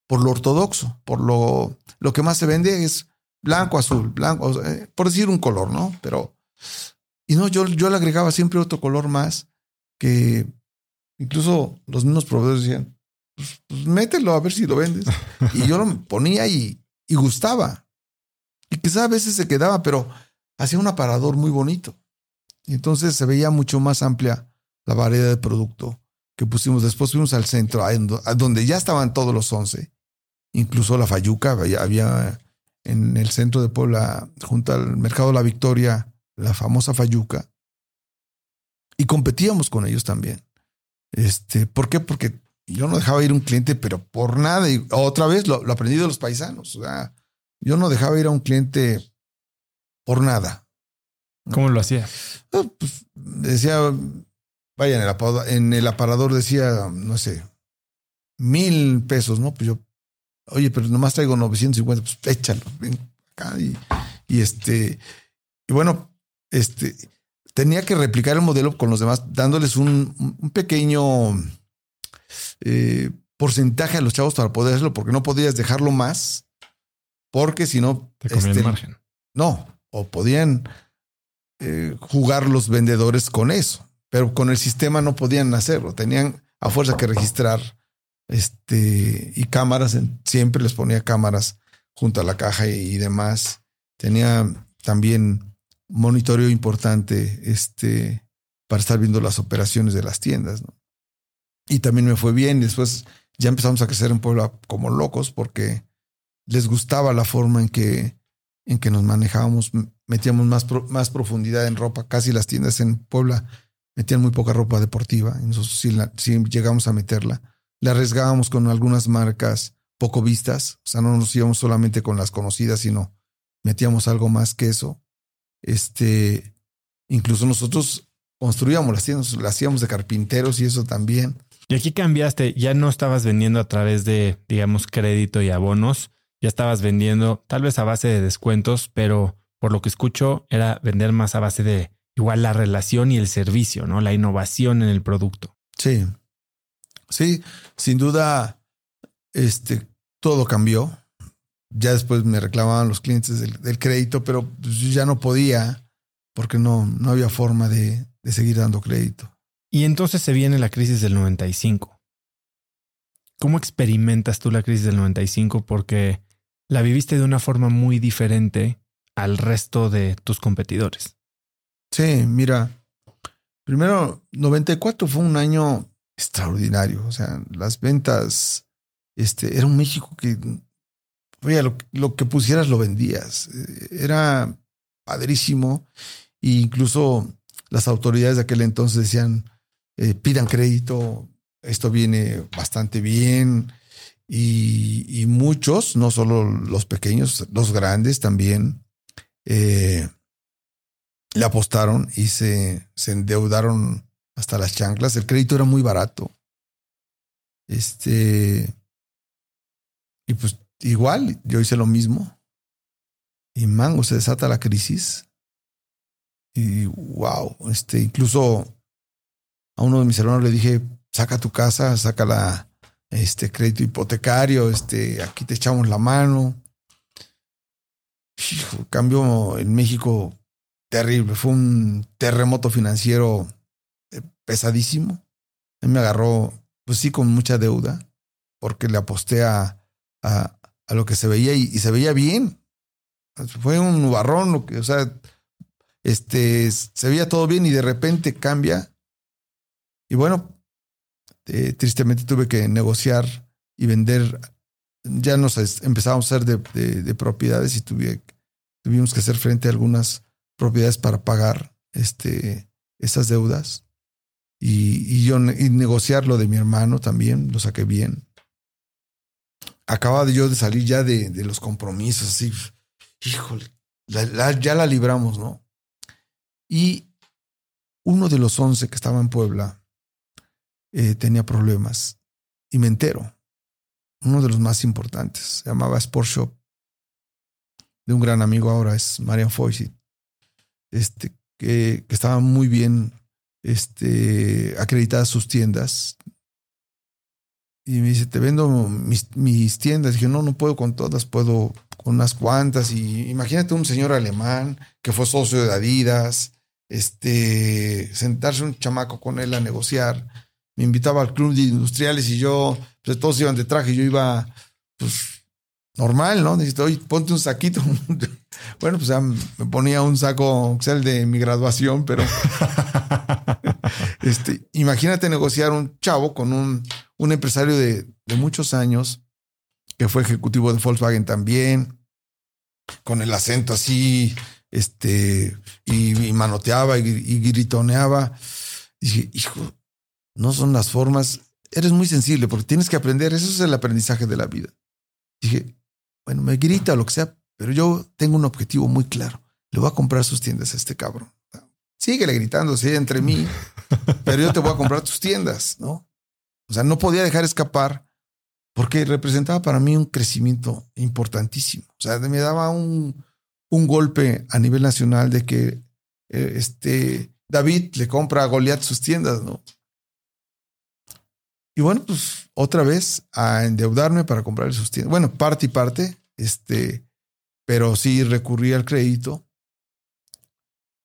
por lo ortodoxo, por lo, lo que más se vende es blanco, azul, blanco, eh, por decir un color, ¿no? Pero, y no, yo, yo le agregaba siempre otro color más que incluso los mismos proveedores decían, pues, pues mételo a ver si lo vendes. <laughs> Y yo lo ponía y, y gustaba. Y quizá a veces se quedaba, pero hacía un aparador muy bonito. Y entonces se veía mucho más amplia la variedad de producto que pusimos. Después fuimos al centro, donde ya estaban todos los once. Incluso la Fayuca, había en el centro de Puebla, junto al Mercado de la Victoria, la famosa Fayuca. Y competíamos con ellos también. Este, ¿Por qué? Porque yo no dejaba ir un cliente, pero por nada. Y otra vez lo, lo aprendí de los paisanos. O sea, yo no dejaba ir a un cliente por nada. ¿Cómo lo hacía? Ah, pues, decía, vaya, en el, aparador, en el aparador decía, no sé, mil pesos, ¿no? Pues yo, oye, pero nomás traigo 950, pues échalo, ven acá. Y, y este, y bueno, este, tenía que replicar el modelo con los demás, dándoles un, un pequeño eh, porcentaje a los chavos para poder hacerlo, porque no podías dejarlo más, porque si no... Te comían este, margen. No, o podían eh, jugar los vendedores con eso, pero con el sistema no podían hacerlo, tenían a fuerza que registrar este, y cámaras, siempre les ponía cámaras junto a la caja y, demás. Tenía también monitoreo importante este, para estar viendo las operaciones de las tiendas. Y también me fue bien. Después ya empezamos a crecer en Puebla como locos porque les gustaba la forma en que, en que nos manejábamos. Metíamos más, más profundidad en ropa. Casi las tiendas en Puebla metían muy poca ropa deportiva. Sí, la, sí llegamos a meterla. Le arriesgábamos con algunas marcas poco vistas. O sea, no nos íbamos solamente con las conocidas, sino metíamos algo más que eso. Este, incluso nosotros construíamos las tiendas, las hacíamos de carpinteros y eso también. Y aquí cambiaste, ya no estabas vendiendo a través de, digamos, crédito y abonos, ya estabas vendiendo tal vez a base de descuentos, pero por lo que escucho era vender más a base de igual la relación y el servicio, ¿no? La innovación en el producto. Sí, sí, sin duda, este, todo cambió. Ya después me reclamaban los clientes del, del crédito, pero pues yo ya no podía porque no, no había forma de, de seguir dando crédito. Y entonces se viene la crisis del 95. ¿Cómo experimentas tú la crisis del 95? Porque la viviste de una forma muy diferente al resto de tus competidores. Sí, mira, primero, 94 fue un año extraordinario. O sea, las ventas, este, era un México que, oye, lo, lo que pusieras lo vendías. Era padrísimo. E incluso las autoridades de aquel entonces decían, eh, pidan crédito, esto viene bastante bien. Y, y, muchos, no solo los pequeños, los grandes también, eh, le apostaron y se, se endeudaron hasta las chanclas. El crédito era muy barato. Este. Y pues igual, yo hice lo mismo. Y mango, se desata la crisis. Y wow, este, incluso a uno de mis hermanos le dije, saca tu casa, saca la, este crédito hipotecario, este, aquí te echamos la mano. Cambio en México terrible, fue un terremoto financiero eh, pesadísimo. A mí me agarró, pues sí, con mucha deuda, porque le aposté a, a, a lo que se veía y, se veía bien. Fue un nubarrón, lo que, o sea, este, se veía todo bien y de repente cambia y bueno, eh, tristemente tuve que negociar y vender. Ya nos empezamos a hacer de, de, de propiedades y tuvimos que hacer frente a algunas propiedades para pagar este, esas deudas. Y, yo y negociar lo de mi hermano también, lo saqué bien. Acababa yo de salir ya de, de los compromisos, así. híjole, ya la libramos, ¿no? Y uno de los once que estaba en Puebla eh, tenía problemas y me entero. Uno de los más importantes, se llamaba Sport Shop, de un gran amigo ahora, es Marian Foysi, este, que, que estaba muy bien este, acreditadas sus tiendas. Y me dice, te vendo mis, mis tiendas. dije, no, no puedo con todas, puedo con unas cuantas. Y imagínate un señor alemán que fue socio de Adidas, este, sentarse un chamaco con él a negociar. Me invitaba al club de industriales y yo, pues todos iban de traje, yo iba, pues, normal, ¿no? Dice, oye, ponte un saquito. <laughs> bueno, pues ya me ponía un saco Excel de mi graduación, pero <laughs> este, imagínate negociar un chavo con un, un empresario de, de muchos años, que fue ejecutivo de Volkswagen también, con el acento así, este, y, manoteaba y, gritoneaba. dije, hijo, no son las formas. Eres muy sensible porque tienes que aprender. Eso es el aprendizaje de la vida. Dije, bueno, me grita o lo que sea, pero yo tengo un objetivo muy claro. Le voy a comprar sus tiendas a este cabrón. Síguele gritando, sí, entre mí, <laughs> pero yo te voy a comprar tus tiendas, ¿no? O sea, no podía dejar escapar porque representaba para mí un crecimiento importantísimo. O sea, me daba un, un golpe a nivel nacional de que eh, este, David le compra a Goliat sus tiendas, ¿no? Y bueno, pues otra vez a endeudarme para comprar sus tiendas. Bueno, parte y parte, este, pero sí recurrí al crédito,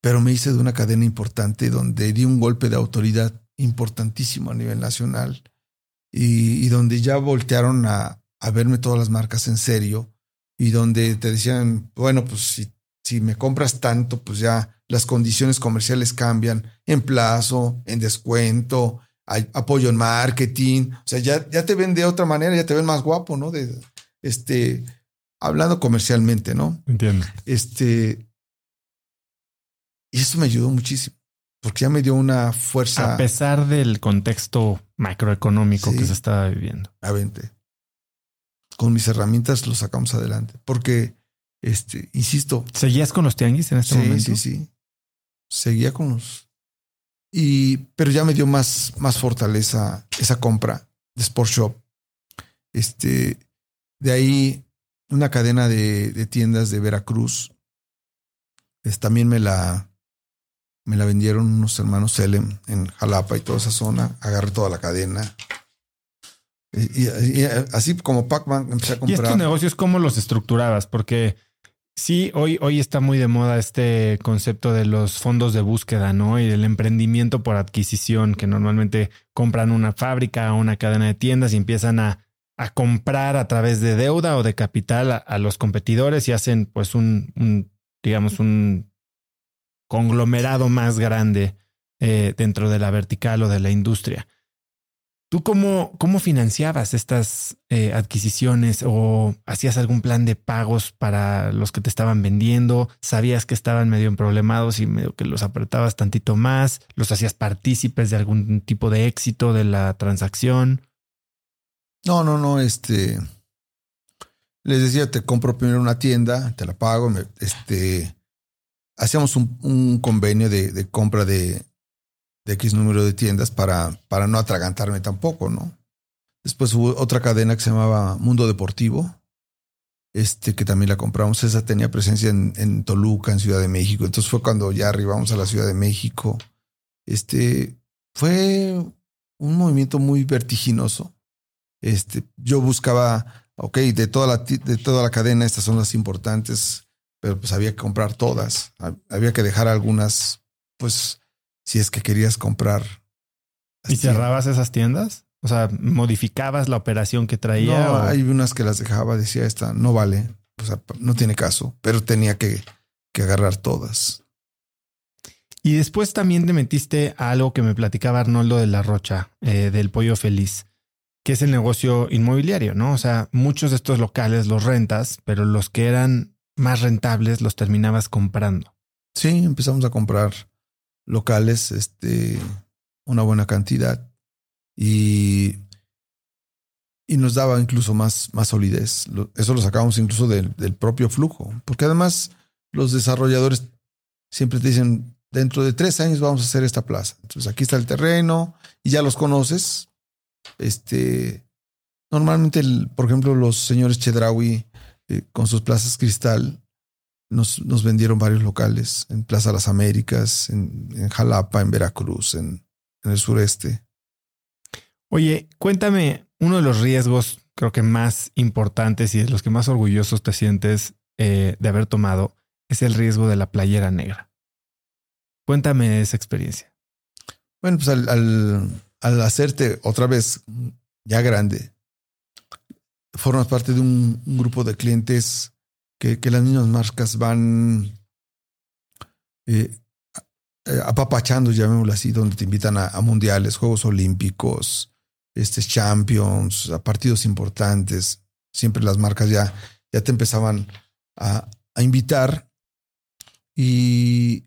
pero me hice de una cadena importante donde di un golpe de autoridad importantísimo a nivel nacional y, y donde ya voltearon a, a verme todas las marcas en serio y donde te decían, bueno, pues si, si me compras tanto, pues ya las condiciones comerciales cambian en plazo, en descuento, hay apoyo en marketing, o sea, ya, ya te ven de otra manera, ya te ven más guapo, ¿no? De, este, hablando comercialmente, ¿no? Entiendo. Este, y eso me ayudó muchísimo, porque ya me dio una fuerza. A pesar del contexto macroeconómico que se estaba viviendo. A 20 con mis herramientas lo sacamos adelante. Porque, este, insisto. ¿Seguías con los tianguis en este momento? Sí, sí. Seguía con los. Y, pero ya me dio más, más fortaleza esa compra de Sport Shop. Este, de ahí una cadena de, de tiendas de Veracruz. Es, también me la, me la vendieron unos hermanos Selem en Jalapa y toda esa zona. Agarré toda la cadena. Y, así como Pac-Man empecé a comprar. ¿Y estos negocios cómo los estructurabas? Porque sí, hoy, hoy está muy de moda este concepto de los fondos de búsqueda, ¿no? Y del emprendimiento por adquisición, que normalmente compran una fábrica o una cadena de tiendas y empiezan a, a comprar a través de deuda o de capital a, los competidores y hacen pues un, digamos, un conglomerado más grande eh, dentro de la vertical o de la industria. ¿Tú cómo, cómo financiabas estas eh, adquisiciones o hacías algún plan de pagos para los que te estaban vendiendo? ¿Sabías que estaban medio problemados y medio que los apretabas tantito más? ¿Los hacías partícipes de algún tipo de éxito de la transacción? No, no, no, este... Les decía, te compro primero una tienda, te la pago, este... Hacíamos un, convenio de compra de, de X número de tiendas para, para no atragantarme tampoco, ¿no? Después hubo otra cadena que se llamaba Mundo Deportivo, este, que también la compramos. Esa tenía presencia en, en, Toluca, en Ciudad de México. Entonces fue cuando ya arribamos a la Ciudad de México. Este, fue un movimiento muy vertiginoso. Este, yo buscaba, ok, de toda la, de toda la cadena, estas son las importantes, pero pues había que comprar todas. Había que dejar algunas, pues, si es que querías comprar. ¿Y cerrabas esas tiendas? O sea, modificabas la operación que traía. No, hay unas que las dejaba, decía esta, no vale, o sea, no tiene caso, pero tenía que, que agarrar todas. Y después también te metiste a algo que me platicaba Arnoldo de la Rocha, eh, del Pollo Feliz, que es el negocio inmobiliario, ¿no? O sea, muchos de estos locales los rentas, pero los que eran más rentables los terminabas comprando. Sí, empezamos a comprar locales, este, una buena cantidad. Y y nos daba incluso más, más solidez. Eso lo sacábamos incluso del, del propio flujo, porque además los desarrolladores siempre te dicen, dentro de tres años vamos a hacer esta plaza. Entonces aquí está el terreno y ya los conoces. Este, normalmente, por ejemplo, los señores Chedraui eh, con sus plazas cristal nos, nos, vendieron varios locales en Plaza Las Américas, en, en Jalapa, en Veracruz, en, en el sureste. Oye, cuéntame uno de los riesgos, creo que más importantes y de los que más orgullosos te sientes eh, de haber tomado, es el riesgo de la playera negra. Cuéntame esa experiencia. Bueno, pues al, al, al hacerte otra vez ya grande, formas parte de un, un grupo de clientes que, las mismas marcas van eh, apapachando, llamémoslo así, donde te invitan a, a mundiales, Juegos Olímpicos, este, Champions, a partidos importantes. Siempre las marcas ya, ya te empezaban a, a invitar. Y,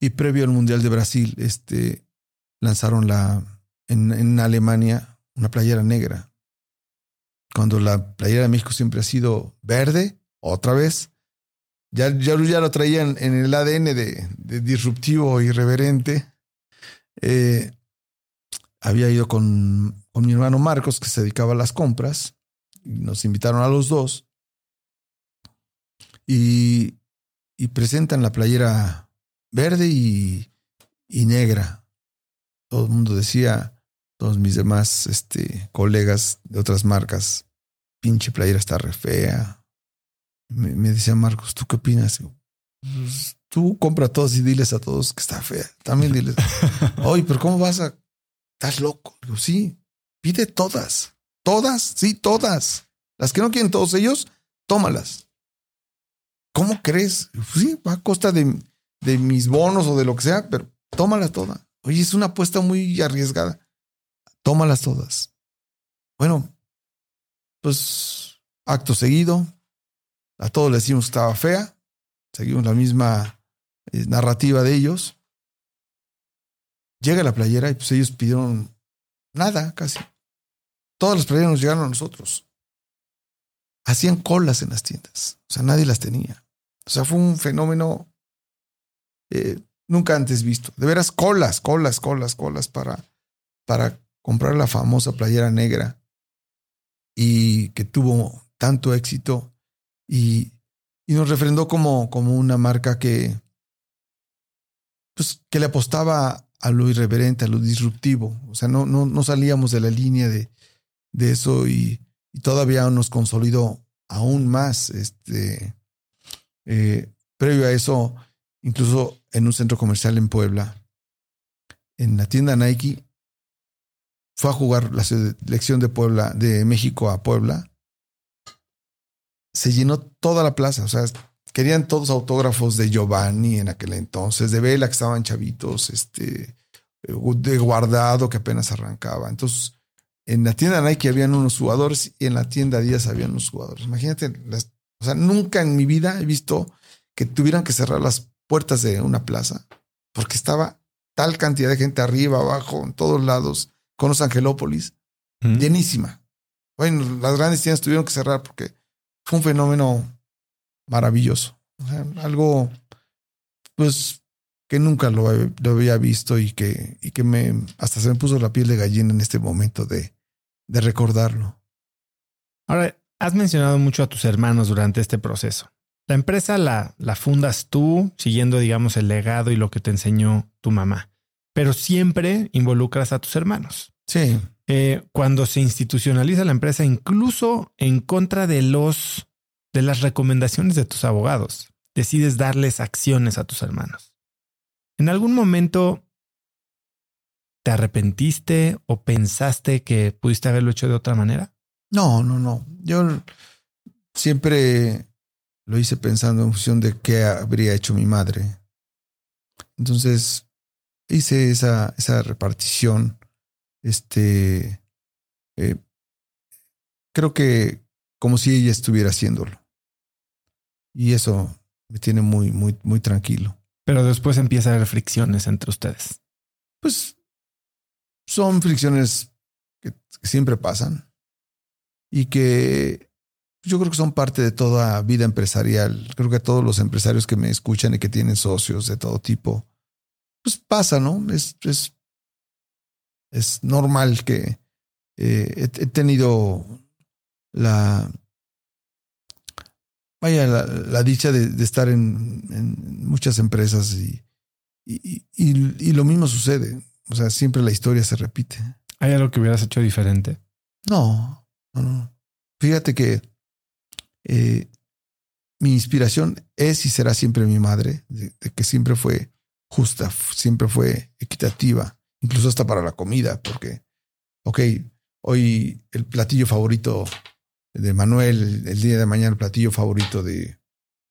y previo al Mundial de Brasil, este, lanzaron la, en, en Alemania una playera negra. Cuando la playera de México siempre ha sido verde, otra vez. Ya, ya, lo traían en el ADN de, de disruptivo, irreverente. Eh, había ido con, mi hermano Marcos, que se dedicaba a las compras. Nos invitaron a los dos. Y, presentan la playera verde y, negra. Todo el mundo decía, todos mis demás este, colegas de otras marcas, pinche playera está re fea. Me, me decía Marcos, ¿tú qué opinas? Pues, tú compra todos y diles a todos que está fea. También diles, <laughs> oye, pero ¿cómo vas a ¿Estás loco? Digo, sí, pide todas. Todas, sí, todas. Las que no quieren todos ellos, tómalas. ¿Cómo crees? Sí, va a costa de, de mis bonos o de lo que sea, pero tómalas todas. Oye, es una apuesta muy arriesgada. Tómalas todas. Bueno, pues acto seguido, a todos les decimos que estaba fea, seguimos la misma eh, narrativa de ellos. Llega la playera y pues ellos pidieron nada, casi. Todas las playeras nos llegaron a nosotros. Hacían colas en las tiendas. O sea, nadie las tenía. O sea, fue un fenómeno eh, nunca antes visto. De veras, colas, colas, colas, colas para, para comprar la famosa playera negra y que tuvo tanto éxito y, y nos refrendó como, como una marca que, pues, que le apostaba a lo irreverente, a lo disruptivo. O sea, no, no, no salíamos de la línea de, de eso y, y, todavía nos consolidó aún más. Este, eh, previo a eso, incluso en un centro comercial en Puebla, en la tienda Nike, fue a jugar la selección de Puebla, de México a Puebla. Se llenó toda la plaza, o sea, querían todos autógrafos de Giovanni en aquel entonces, de Vela que estaban chavitos, este, de guardado que apenas arrancaba. Entonces, en la tienda Nike habían unos jugadores y en la tienda Díaz habían unos jugadores. Imagínate, o sea, nunca en mi vida he visto que tuvieran que cerrar las puertas de una plaza porque estaba tal cantidad de gente arriba, abajo, en todos lados, con los Angelópolis, mm. llenísima. Bueno, las grandes tiendas tuvieron que cerrar porque fue un fenómeno maravilloso. O sea, algo, pues, que nunca lo, lo, había visto y que, y que me, hasta se me puso la piel de gallina en este momento de, de recordarlo. Ahora, has mencionado mucho a tus hermanos durante este proceso. La empresa la, la fundas tú, siguiendo, digamos, el legado y lo que te enseñó tu mamá, pero siempre involucras a tus hermanos. Sí. Eh, cuando se institucionaliza la empresa, incluso en contra de los de las recomendaciones de tus abogados, decides darles acciones a tus hermanos. ¿En algún momento te arrepentiste o pensaste que pudiste haberlo hecho de otra manera? No, no, no. Yo siempre lo hice pensando en función de qué habría hecho mi madre. Entonces hice esa, esa repartición. Este eh, creo que como si ella estuviera haciéndolo. Y eso me tiene muy, muy, muy tranquilo. Pero después empieza a haber fricciones entre ustedes. Pues son fricciones que, que siempre pasan. y que yo creo que son parte de toda vida empresarial. Creo que a todos los empresarios que me escuchan y que tienen socios de todo tipo, pues pasa, ¿no? Es, es, es normal que eh, he, tenido la, vaya, la, dicha de, estar en, en, muchas empresas y, y, y, lo mismo sucede. O sea, siempre la historia se repite. ¿Hay algo que hubieras hecho diferente? No, no, no. Fíjate que eh, mi inspiración es y será siempre mi madre, de, que siempre fue justa, siempre fue equitativa, incluso hasta para la comida, porque, ok, hoy el platillo favorito de Manuel, el, día de mañana el platillo favorito de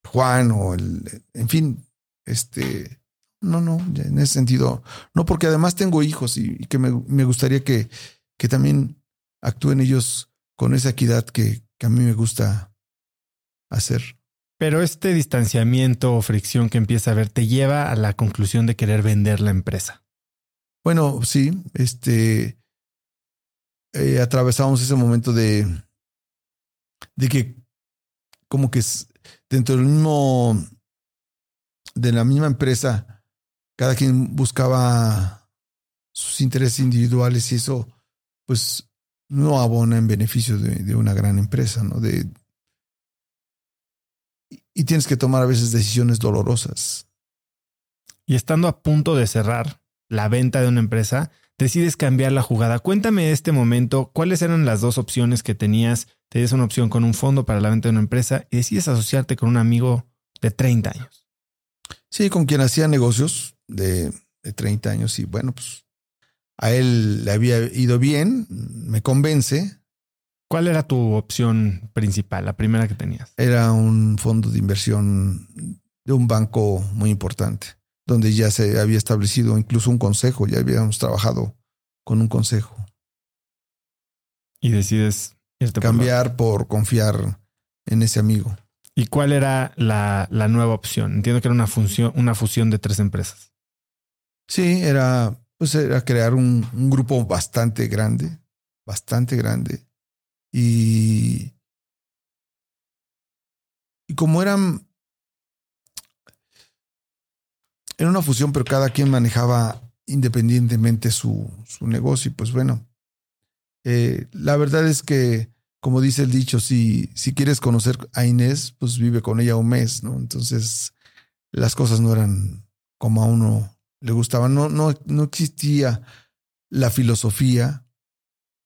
Juan, o el, en fin, este, no, no, en ese sentido, no, porque además tengo hijos y, que me, me, gustaría que, que también actúen ellos con esa equidad que, que a mí me gusta hacer. Pero este distanciamiento o fricción que empieza a ver te lleva a la conclusión de querer vender la empresa. Bueno, sí, este eh, atravesamos ese momento de, de que como que dentro del mismo de la misma empresa, cada quien buscaba sus intereses individuales y eso, pues, no abona en beneficio de, de una gran empresa, ¿no? De, y tienes que tomar a veces decisiones dolorosas. Y estando a punto de cerrar la venta de una empresa, decides cambiar la jugada. Cuéntame este momento, ¿cuáles eran las dos opciones que tenías? Tenías una opción con un fondo para la venta de una empresa y decides asociarte con un amigo de 30 años. Sí, con quien hacía negocios de, de 30 años y bueno, pues a él le había ido bien, me convence, ¿Cuál era tu opción principal, la primera que tenías? Era un fondo de inversión de un banco muy importante, donde ya se había establecido incluso un consejo, ya habíamos trabajado con un consejo. Y decides cambiar por, confiar en ese amigo. ¿Y cuál era la, la, nueva opción? Entiendo que era una, función, una fusión de tres empresas. Sí, era, pues era crear un, un grupo bastante grande, bastante grande, y, y como eran, era una fusión, pero cada quien manejaba independientemente su, su negocio, y pues bueno, eh, la verdad es que, como dice el dicho, si, si quieres conocer a Inés, pues vive con ella un mes, ¿no? Entonces, las cosas no eran como a uno le gustaban, no, no, no existía la filosofía,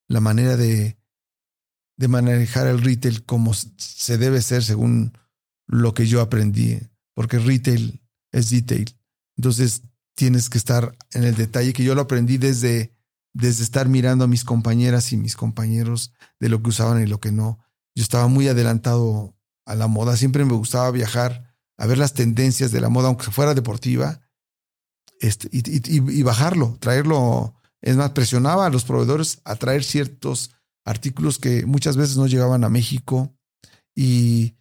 la manera de, de manejar el retail como se debe ser según lo que yo aprendí, porque retail es detail. Entonces tienes que estar en el detalle, que yo lo aprendí desde, desde estar mirando a mis compañeras y mis compañeros de lo que usaban y lo que no. Yo estaba muy adelantado a la moda, siempre me gustaba viajar, a ver las tendencias de la moda, aunque fuera deportiva, este, y, y bajarlo, traerlo. Es más, presionaba a los proveedores a traer ciertos artículos que muchas veces no llegaban a México y,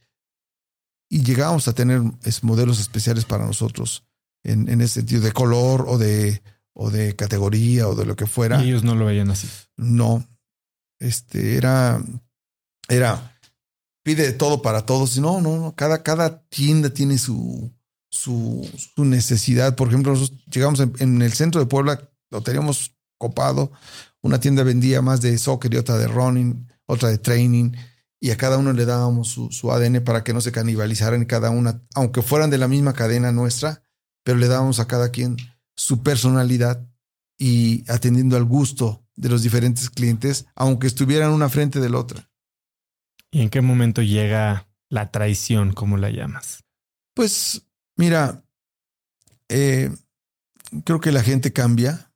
y llegábamos a tener modelos especiales para nosotros en, en ese sentido de color o de, o de categoría o de lo que fuera. Y ellos no lo veían así. No. Este era, era, pide todo para todos. No, no, no. Cada, cada tienda tiene su, su, su necesidad. Por ejemplo, nosotros llegamos en, en, el centro de Puebla, lo teníamos copado. Una tienda vendía más de soccer y otra de running, otra de training, y a cada uno le dábamos su, ADN para que no se canibalizaran cada una, aunque fueran de la misma cadena nuestra, pero le dábamos a cada quien su personalidad y atendiendo al gusto de los diferentes clientes, aunque estuvieran una frente de la otra. ¿Y en qué momento llega la traición, como la llamas? Pues mira, eh, creo que la gente cambia,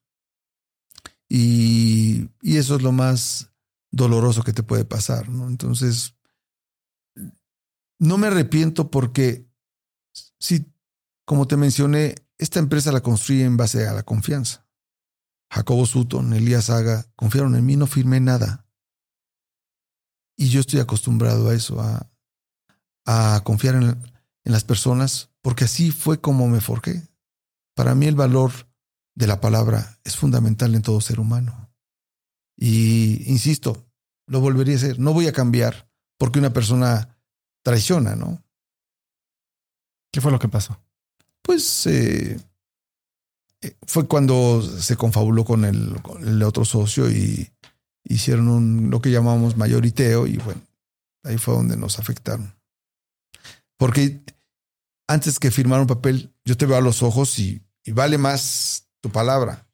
y, eso es lo más doloroso que te puede pasar, ¿no? Entonces, no me arrepiento porque, sí, como te mencioné, esta empresa la construí en base a la confianza. Jacobo Sutton, Elías Saga, confiaron en mí, no firmé nada. Y yo estoy acostumbrado a eso, a, confiar en, en las personas, porque así fue como me forjé. Para mí el valor de la palabra es fundamental en todo ser humano. Y insisto, lo volvería a hacer. No voy a cambiar porque una persona traiciona, ¿no? ¿Qué fue lo que pasó? Pues eh, eh, fue cuando se confabuló con el, con el, otro socio y hicieron un, lo que llamamos mayoriteo y bueno, ahí fue donde nos afectaron. Porque antes que firmar un papel, yo te veo a los ojos y, y vale más tu palabra.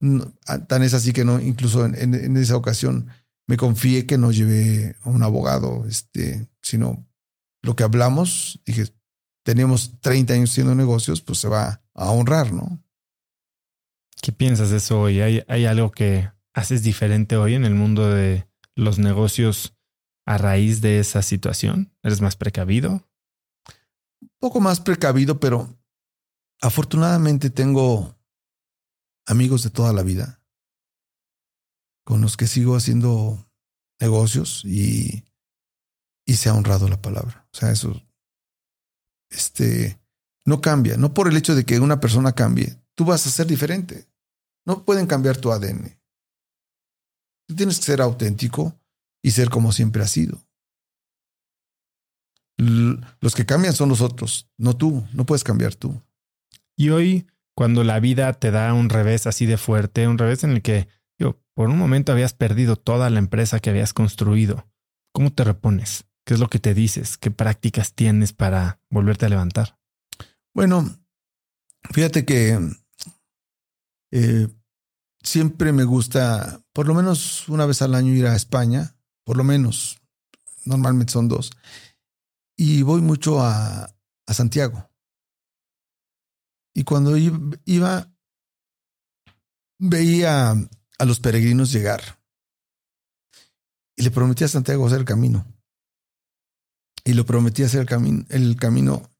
No, tan es así que no, incluso en, en, en, esa ocasión me confié que no llevé a un abogado, este, sino lo que hablamos, dije, teníamos 30 años haciendo negocios, pues se va a honrar, ¿no? ¿Qué piensas de eso hoy? ¿Hay, ¿Hay algo que haces diferente hoy en el mundo de los negocios a raíz de esa situación? ¿Eres más precavido? Un poco más precavido, pero afortunadamente tengo amigos de toda la vida con los que sigo haciendo negocios y, y se ha honrado la palabra. O sea, eso este, no cambia. No por el hecho de que una persona cambie, tú vas a ser diferente. No pueden cambiar tu ADN. Tú tienes que ser auténtico y ser como siempre has sido. Los que cambian son los otros, no tú. No puedes cambiar tú. Y hoy, cuando la vida te da un revés así de fuerte, un revés en el que yo, por un momento habías perdido toda la empresa que habías construido, ¿cómo te repones? ¿Qué es lo que te dices? ¿Qué prácticas tienes para volverte a levantar? Bueno, fíjate que eh, siempre me gusta, por lo menos una vez al año, ir a España, por lo menos, normalmente son dos, y voy mucho a, a Santiago. Y cuando iba, veía a los peregrinos llegar. Y le prometí a Santiago hacer el camino y lo prometí hacer el, camino el camino.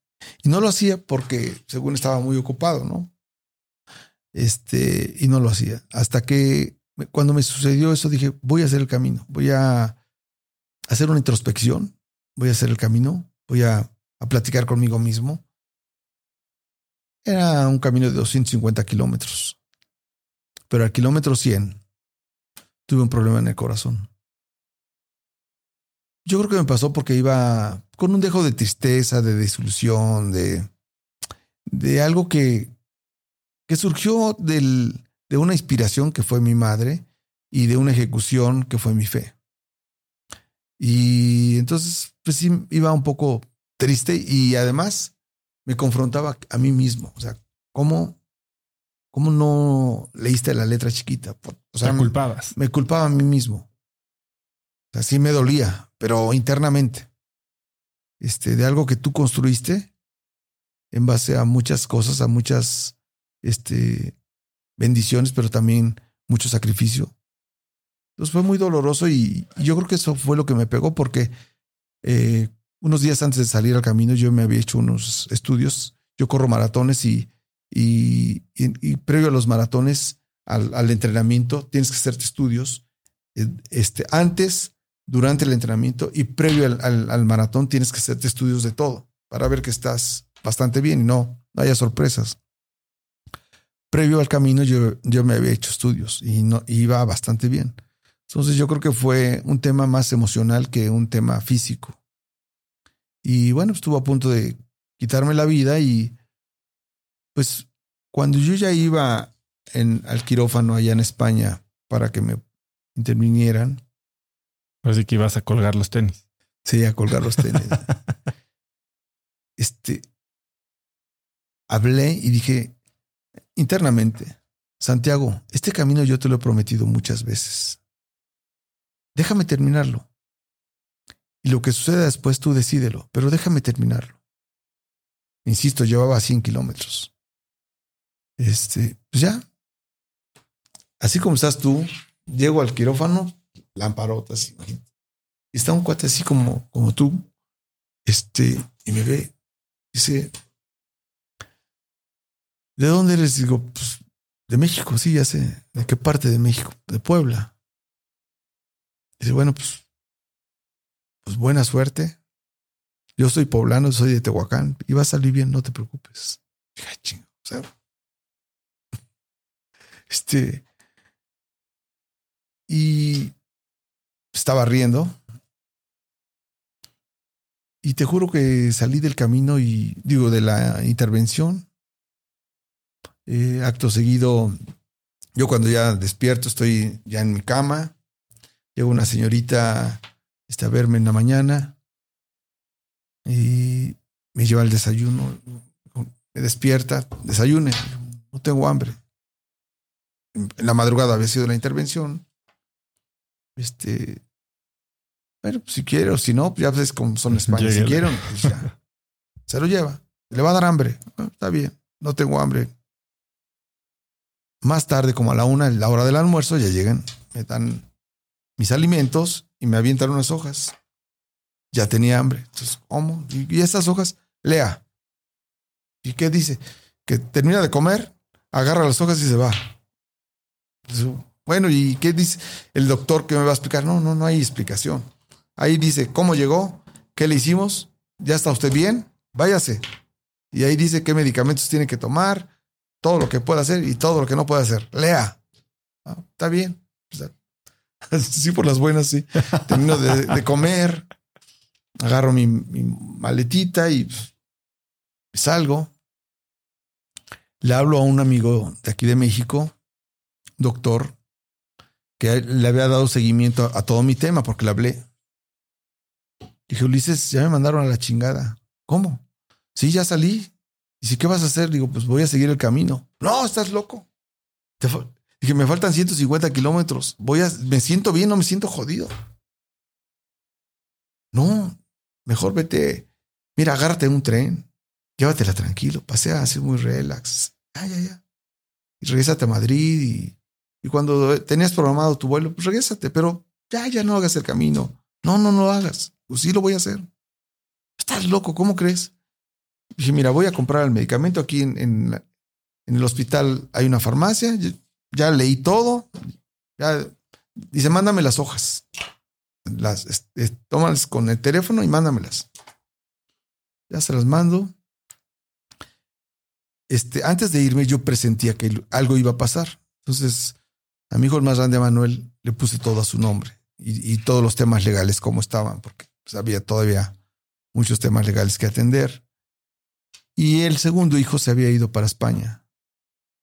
Y no lo hacía porque, según estaba muy ocupado, ¿no? Este, y no lo hacía. Hasta que cuando me sucedió eso, dije, voy a hacer el camino, voy a hacer una introspección, voy a hacer el camino, voy a, a platicar conmigo mismo. Era un camino de 250 kilómetros. Pero al kilómetro 100 tuve un problema en el corazón. Yo creo que me pasó porque iba con un dejo de tristeza, de desilusión, de, de algo que, que surgió del, de una inspiración que fue mi madre y de una ejecución que fue mi fe. Y entonces, pues sí, iba un poco triste y además me confrontaba a mí mismo. O sea, ¿cómo, cómo no leíste la letra chiquita? O sea, Te culpabas. Me, me culpaba a mí mismo. O sea, sí me dolía, pero internamente. Este, de algo que tú construiste en base a muchas cosas, a muchas este, bendiciones, pero también mucho sacrificio. Entonces fue muy doloroso y, y yo creo que eso fue lo que me pegó porque eh, unos días antes de salir al camino yo me había hecho unos estudios. Yo corro maratones y, y, y, previo a los maratones, al, entrenamiento, tienes que hacerte estudios. Eh, este, antes durante el entrenamiento y previo al, al, al, maratón tienes que hacerte estudios de todo para ver que estás bastante bien y no, no haya sorpresas. Previo al camino yo, yo me había hecho estudios y no, iba bastante bien. Entonces yo creo que fue un tema más emocional que un tema físico. Y bueno, estuvo a punto de quitarme la vida y pues cuando yo ya iba en, al quirófano allá en España para que me intervinieran, Así que ibas a colgar los tenis. Sí, a colgar los tenis. <laughs> este, hablé y dije internamente, Santiago, este camino yo te lo he prometido muchas veces. Déjame terminarlo. Y lo que suceda después tú decídelo, pero déjame terminarlo. Insisto, llevaba 100 kilómetros. Este, pues ya. Así como estás tú, llego al quirófano, lamparotas. Y está un cuate así como, como tú, este, y me ve, dice, ¿de dónde eres? Digo, pues, de México, sí, ya sé. ¿De qué parte de México? De Puebla. Dice, bueno, pues, pues buena suerte. Yo soy poblano, soy de Tehuacán, y va a salir bien, no te preocupes. Chingo, este, y estaba riendo. Y te juro que salí del camino y digo, de la intervención. Eh, acto seguido, yo cuando ya despierto, estoy ya en mi cama. Llega una señorita está a verme en la mañana y me lleva el desayuno. Me despierta, desayune, no tengo hambre. En la madrugada había sido la intervención. Este, bueno, pues, si quiero, si no, pues ya ves cómo son <laughs> España. Si quieren, pues ya. Se lo lleva. Le va a dar hambre. Ah, está bien, no tengo hambre. Más tarde, como a la una, la hora del almuerzo, ya llegan, me dan mis alimentos y me avientan unas hojas. Ya tenía hambre. Entonces, ¿cómo? ¿Y, estas hojas? Lea. ¿Y qué dice? Que termina de comer, agarra las hojas y se va. bueno, ¿y qué dice el doctor que me va a explicar? No, no, no hay explicación. Ahí dice cómo llegó, qué le hicimos, ya está usted bien, váyase. Y ahí dice qué medicamentos tiene que tomar, todo lo que puede hacer y todo lo que no puede hacer. Lea. Ah, está bien. <laughs> sí, por las buenas, sí. Termino de, comer, agarro mi, maletita y salgo. Le hablo a un amigo de aquí de México, doctor, que le había dado seguimiento a todo mi tema porque le hablé. Dije, Ulises, ya me mandaron a la chingada. ¿Cómo? Sí, ya salí. Si, ¿qué vas a hacer? Digo, pues voy a seguir el camino. No, estás loco. Dije, me faltan 150 kilómetros. Voy a, me siento bien, no me siento jodido. No, mejor vete. Mira, agárrate un tren. Llévatela tranquilo. Pasea así muy relax. Ya, ya, ya. Y regresate a Madrid. Y, y cuando tenías programado tu vuelo, pues regresate. Pero ya, ya no hagas el camino. No, no, no lo hagas. Pues sí lo voy a hacer. Estás loco, ¿cómo crees? Dije, mira, voy a comprar el medicamento aquí en, en, el hospital. Hay una farmacia. Ya, leí todo. Ya, dice, mándame las hojas. Las, este, tómalas con el teléfono y mándamelas. Ya se las mando. Este, antes de irme, yo presentía que algo iba a pasar. Entonces, a mi hijo el más grande, Manuel, le puse todo a su nombre y, todos los temas legales como estaban, porque pues, había todavía muchos temas legales que atender. Y el segundo hijo se había ido para España.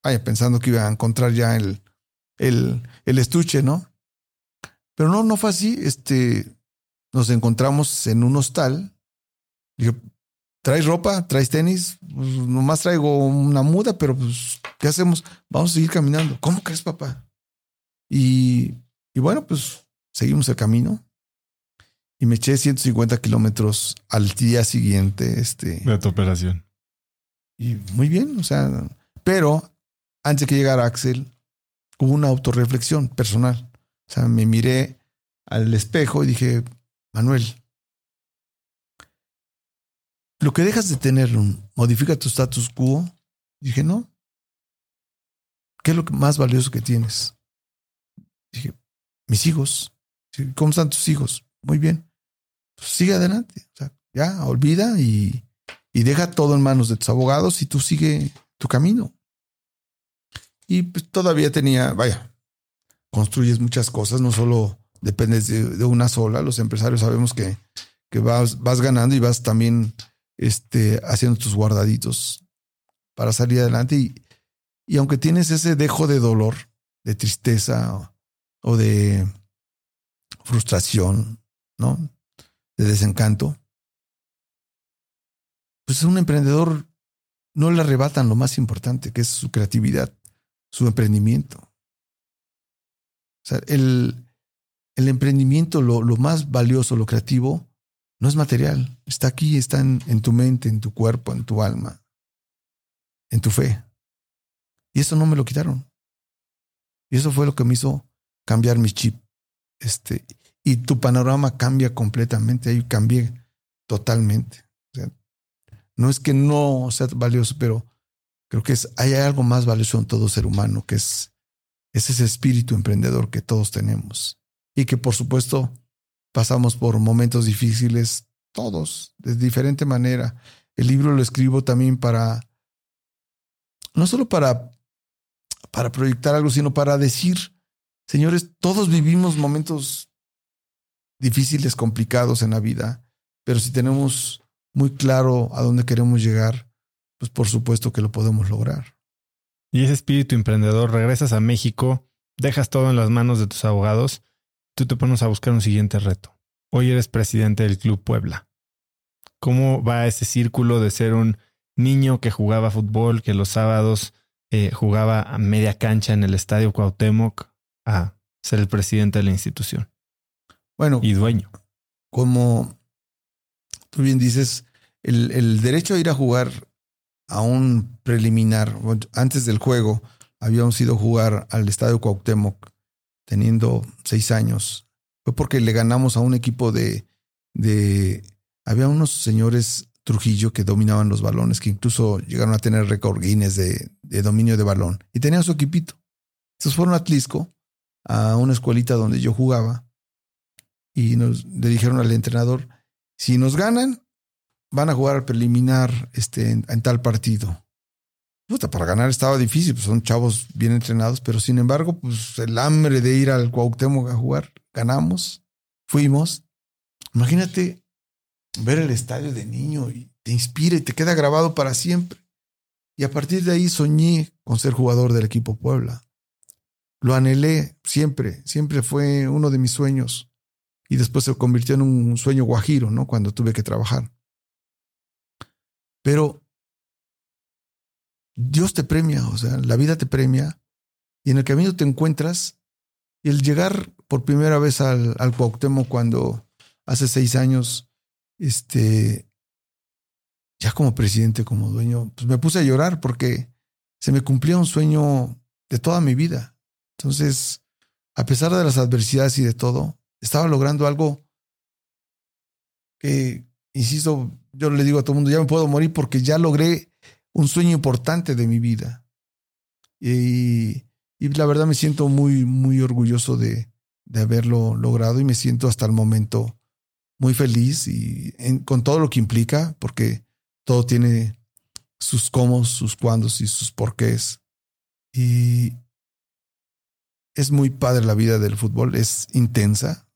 Vaya, pensando que iba a encontrar ya el, el, el estuche, ¿no? Pero no, no fue así. Este, nos encontramos en un hostal. Dije, ¿traes ropa? ¿Traes tenis? Pues nomás traigo una muda, pero pues, ¿qué hacemos? Vamos a seguir caminando. ¿Cómo crees, papá? Y, y bueno, pues seguimos el camino y me eché 150 kilómetros al día siguiente. Este, de tu operación. Y muy bien, o sea, pero antes que llegara Axel, hubo una autorreflexión personal. O sea, me miré al espejo y dije, Manuel, lo que dejas de tener modifica tu status quo. dije, no. ¿Qué es lo más valioso que tienes? Dije, mis hijos. ¿Cómo están tus hijos? Muy bien. Pues, sigue adelante. O sea, ya, olvida y, y, deja todo en manos de tus abogados y tú sigue tu camino. Y pues todavía tenía, vaya, construyes muchas cosas, no solo dependes de, una sola. Los empresarios sabemos que, que vas, vas ganando y vas también este, haciendo tus guardaditos para salir adelante. Y, y aunque tienes ese dejo de dolor, de tristeza o de frustración, ¿no? de desencanto, pues un emprendedor no le arrebatan lo más importante, que es su creatividad, su emprendimiento. O sea, el, el emprendimiento, lo, lo, más valioso, lo creativo, no es material. Está aquí, está en, en, tu mente, en tu cuerpo, en tu alma, en tu fe. Y eso no me lo quitaron. Y eso fue lo que me hizo cambiar mi chip. Este, y tu panorama cambia completamente. Ahí cambié totalmente. no es que no sea valioso, pero creo que es, hay algo más valioso en todo ser humano, que es, es ese espíritu emprendedor que todos tenemos. Y que por supuesto pasamos por momentos difíciles, todos, de diferente manera. El libro lo escribo también para, no solo para, para proyectar algo, sino para decir, señores, todos vivimos momentos difíciles, complicados en la vida, pero si tenemos muy claro a dónde queremos llegar, pues por supuesto que lo podemos lograr. Y ese espíritu emprendedor, regresas a México, dejas todo en las manos de tus abogados, tú te pones a buscar un siguiente reto. Hoy eres presidente del Club Puebla. ¿Cómo va ese círculo de ser un niño que jugaba fútbol, que los sábados eh, jugaba a media cancha en el Estadio Cuauhtémoc, a ser el presidente de la institución? Bueno. Y dueño. Como tú bien dices, el, el derecho a ir a jugar a un preliminar, antes del juego, habíamos ido a jugar al Estadio Cuauhtémoc teniendo seis años. Fue porque le ganamos a un equipo de, de había unos señores Trujillo que dominaban los balones, que incluso llegaron a tener récord de, de, dominio de balón. Y tenían su equipito. Entonces fueron a Tlisco, a una escuelita donde yo jugaba, y nos, le dijeron al entrenador, si nos ganan, van a jugar al preliminar este, en, tal partido. Puta, para ganar estaba difícil, pues son chavos bien entrenados, pero sin embargo, pues el hambre de ir al Cuauhtémoc a jugar, ganamos, fuimos. Imagínate ver el estadio de niño y te inspira y te queda grabado para siempre. Y a partir de ahí soñé con ser jugador del equipo Puebla. Lo anhelé siempre, siempre fue uno de mis sueños. Y después se convirtió en un sueño guajiro, ¿no? Cuando tuve que trabajar. Pero Dios te premia, o sea, la vida te premia y en el camino te encuentras. Y el llegar por primera vez al, al Cuauhtémoc cuando hace seis años, este, ya como presidente, como dueño, pues me puse a llorar porque se me cumplía un sueño de toda mi vida. Entonces, a pesar de las adversidades y de todo, estaba logrando algo que, insisto, yo le digo a todo el mundo, ya me puedo morir porque ya logré un sueño importante de mi vida. Y, la verdad me siento muy, muy orgulloso de, de, haberlo logrado y me siento hasta el momento muy feliz y con todo lo que implica, porque todo tiene sus cómo, sus cuándos y sus porqués. Y es muy padre la vida del fútbol, es intensa.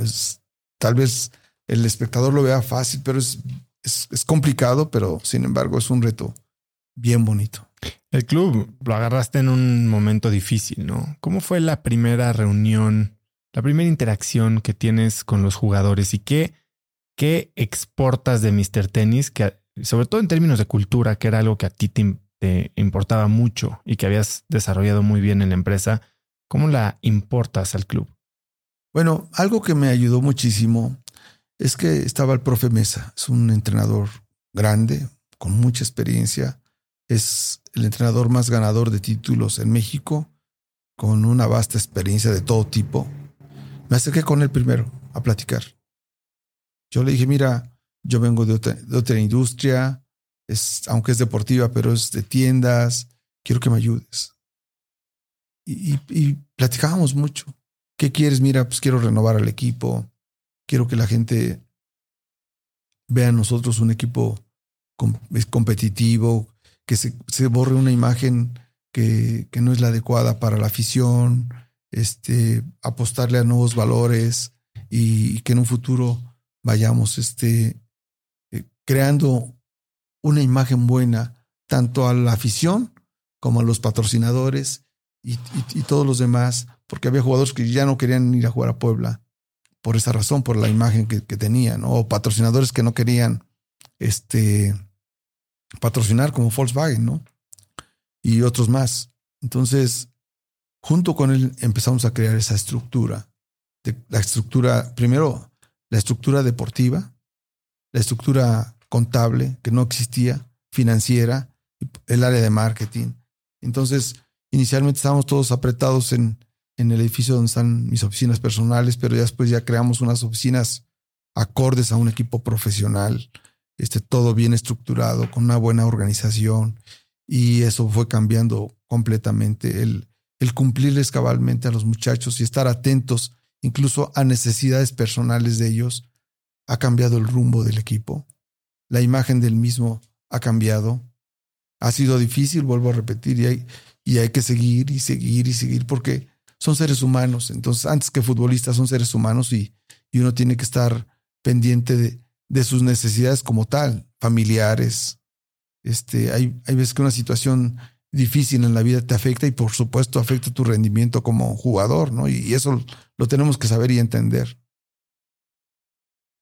Es, tal vez el espectador lo vea fácil, pero es es, es, complicado, pero sin embargo es un reto bien bonito. El club lo agarraste en un momento difícil, ¿no? ¿Cómo fue la primera reunión, la primera interacción que tienes con los jugadores y qué, qué exportas de Mr. Tennis, que sobre todo en términos de cultura, que era algo que a ti te, te importaba mucho y que habías desarrollado muy bien en la empresa, ¿cómo la importas al club? Bueno, algo que me ayudó muchísimo es que estaba el profe Mesa, es un entrenador grande, con mucha experiencia, es el entrenador más ganador de títulos en México, con una vasta experiencia de todo tipo. Me acerqué con él primero a platicar. Yo le dije, mira, yo vengo de otra, industria, es, aunque es deportiva, pero es de tiendas, quiero que me ayudes. Y, y platicábamos mucho. ¿Qué quieres? Mira, pues quiero renovar al equipo quiero que la gente vea en nosotros un equipo competitivo, que se, borre una imagen que, no es la adecuada para la afición, este, apostarle a nuevos valores y, que en un futuro vayamos este, eh, creando una imagen buena tanto a la afición como a los patrocinadores y todos los demás, porque había jugadores que ya no querían ir a jugar a Puebla por esa razón, por la imagen que, que tenían, o patrocinadores que no querían este, patrocinar como Volkswagen, ¿no? Y otros más. Entonces, junto con él empezamos a crear esa estructura. La estructura, primero, la estructura deportiva, la estructura contable, que no existía, financiera, el área de marketing. Entonces, inicialmente estábamos todos apretados en, en el edificio donde están mis oficinas personales, pero ya después ya creamos unas oficinas acordes a un equipo profesional, este, todo bien estructurado, con una buena organización, y eso fue cambiando completamente. El, el cumplirles cabalmente a los muchachos y estar atentos incluso a necesidades personales de ellos, ha cambiado el rumbo del equipo. La imagen del mismo ha cambiado. Ha sido difícil, vuelvo a repetir, y hay, y hay que seguir y seguir y seguir porque son seres humanos. Entonces, antes que futbolistas, son seres humanos y, y uno tiene que estar pendiente de, sus necesidades como tal, familiares. Este, hay, hay veces que una situación difícil en la vida te afecta y por supuesto afecta tu rendimiento como jugador, ¿no? Y, eso lo tenemos que saber y entender.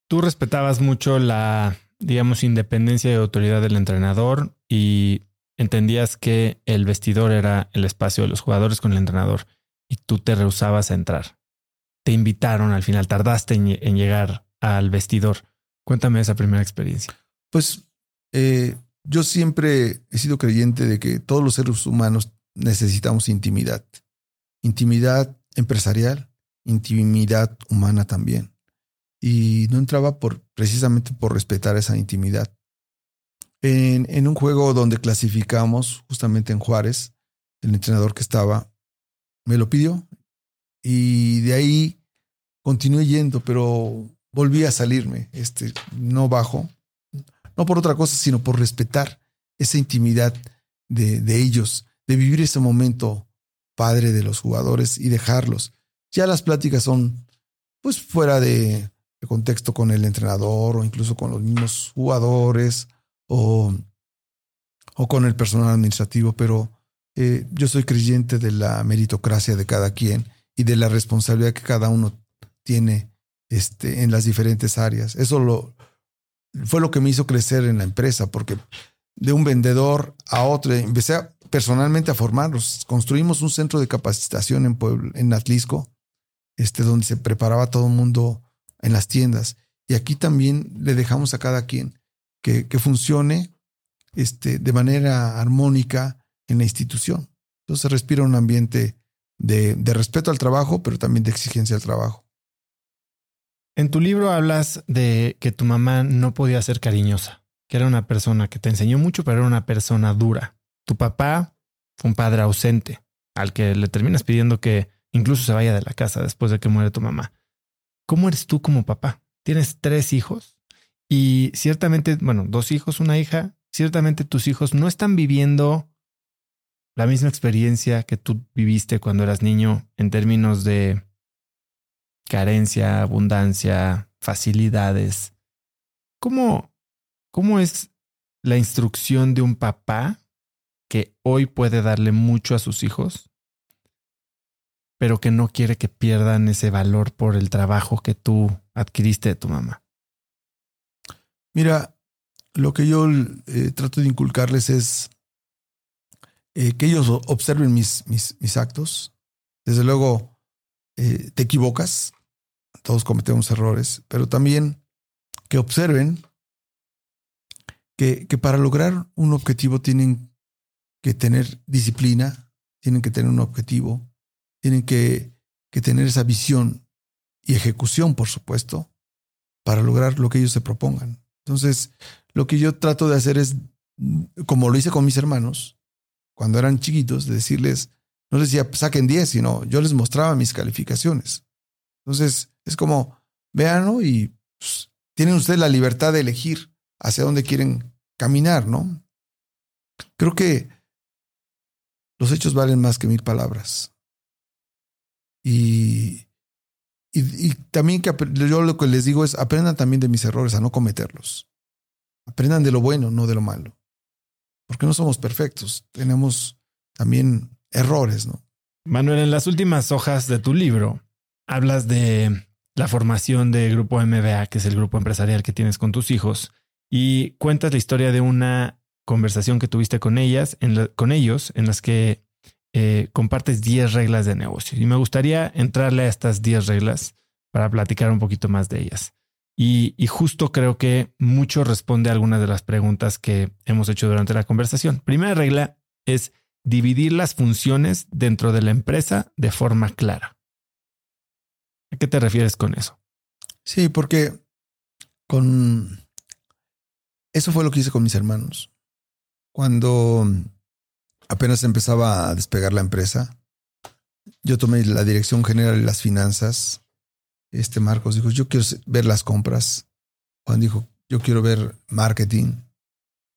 Tú respetabas mucho la, digamos, independencia y autoridad del entrenador y entendías que el vestidor era el espacio de los jugadores con el entrenador y tú te rehusabas a entrar. Te invitaron al final, tardaste en llegar al vestidor. Cuéntame esa primera experiencia. Pues eh, yo siempre he sido creyente de que todos los seres humanos necesitamos intimidad. Intimidad empresarial, intimidad humana también. Y no entraba por, precisamente por respetar esa intimidad. En, en un juego donde clasificamos, justamente en Juárez, el entrenador que estaba me lo pidió y de ahí continué yendo, pero volví a salirme, este, no bajo, no por otra cosa, sino por respetar esa intimidad de, de ellos, de vivir ese momento padre de los jugadores y dejarlos. Ya las pláticas son pues fuera de, de, contexto con el entrenador o incluso con los mismos jugadores o, o con el personal administrativo, pero eh, yo soy creyente de la meritocracia de cada quien y de la responsabilidad que cada uno tiene este, en las diferentes áreas. Eso lo, fue lo que me hizo crecer en la empresa, porque de un vendedor a otro, empecé personalmente a formarlos. Construimos un centro de capacitación en, en Atlisco, este, donde se preparaba todo el mundo en las tiendas. Y aquí también le dejamos a cada quien que, que funcione este, de manera armónica en la institución. Entonces respira un ambiente de, de respeto al trabajo, pero también de exigencia al trabajo. En tu libro hablas de que tu mamá no podía ser cariñosa, que era una persona que te enseñó mucho, pero era una persona dura. Tu papá fue un padre ausente, al que le terminas pidiendo que incluso se vaya de la casa después de que muere tu mamá. ¿Cómo eres tú como papá? Tienes tres hijos y ciertamente, bueno, dos hijos, una hija, ciertamente tus hijos no están viviendo la misma experiencia que tú viviste cuando eras niño en términos de carencia, abundancia, facilidades. ¿Cómo, cómo es la instrucción de un papá que hoy puede darle mucho a sus hijos, pero que no quiere que pierdan ese valor por el trabajo que tú adquiriste de tu mamá? Mira, lo que yo eh, trato de inculcarles es eh, que ellos observen mis, mis, mis actos. Desde luego, eh, te equivocas, todos cometemos errores, pero también que observen que, que, para lograr un objetivo tienen que tener disciplina, tienen que tener un objetivo, tienen que, que tener esa visión y ejecución, por supuesto, para lograr lo que ellos se propongan. Entonces, lo que yo trato de hacer es, como lo hice con mis hermanos, cuando eran chiquitos, de decirles, no les decía saquen 10, sino yo les mostraba mis calificaciones. Entonces, es como, véanlo y pues, tienen ustedes la libertad de elegir hacia dónde quieren caminar, ¿no? Creo que los hechos valen más que mil palabras. Y, y, y, también que yo lo que les digo es aprendan también de mis errores a no cometerlos. Aprendan de lo bueno, no de lo malo. Porque no somos perfectos. Tenemos también errores, ¿no? Manuel, en las últimas hojas de tu libro hablas de la formación de Grupo MBA, que es el grupo empresarial que tienes con tus hijos, y cuentas la historia de una conversación que tuviste con ellas, en con ellos, en las que eh, compartes 10 reglas de negocio. Y me gustaría entrarle a estas 10 reglas para platicar un poquito más de ellas. Y, justo creo que mucho responde a algunas de las preguntas que hemos hecho durante la conversación. Primera regla es dividir las funciones dentro de la empresa de forma clara. ¿A qué te refieres con eso? Sí, porque con eso fue lo que hice con mis hermanos. Cuando apenas empezaba a despegar la empresa, yo tomé la dirección general de las finanzas. Este Marcos dijo, yo quiero ver las compras. Juan dijo, yo quiero ver marketing.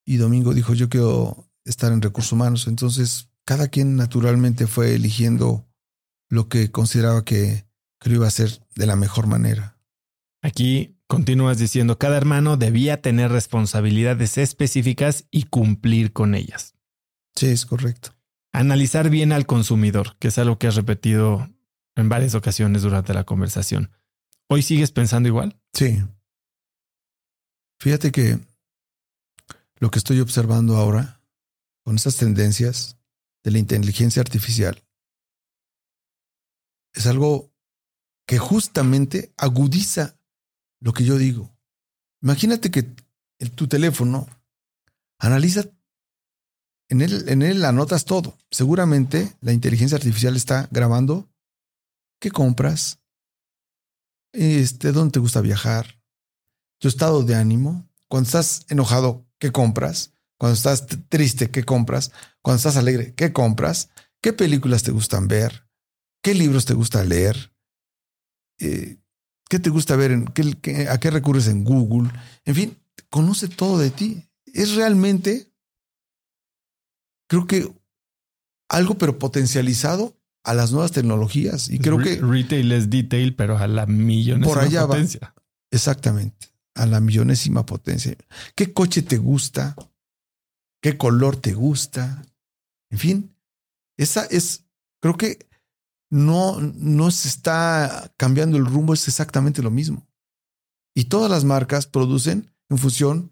Y Domingo dijo, yo quiero estar en recursos humanos. Entonces, cada quien naturalmente fue eligiendo lo que consideraba que, que lo iba a hacer de la mejor manera. Aquí continúas diciendo, cada hermano debía tener responsabilidades específicas y cumplir con ellas. Sí, es correcto. Analizar bien al consumidor, que es algo que has repetido en varias ocasiones durante la conversación. ¿Hoy sigues pensando igual? Sí. Fíjate que lo que estoy observando ahora con esas tendencias de la inteligencia artificial es algo que justamente agudiza lo que yo digo. Imagínate que tu teléfono analiza, en él, en él anotas todo. Seguramente la inteligencia artificial está grabando qué compras, este, dónde te gusta viajar, tu estado de ánimo, cuando estás enojado, qué compras, cuando estás triste, qué compras, cuando estás alegre, qué compras, qué películas te gustan ver, qué libros te gusta leer, eh, qué te gusta ver, en, a qué recurres en Google, en fin, conoce todo de ti. Es realmente, creo que algo pero potencializado a las nuevas tecnologías. Y creo que. Retail es detail, pero a la millonésima por allá potencia. Exactamente. A la millonésima potencia. ¿Qué coche te gusta? ¿Qué color te gusta? En fin, esa es. Creo que no, no se está cambiando el rumbo, es exactamente lo mismo. Y todas las marcas producen en función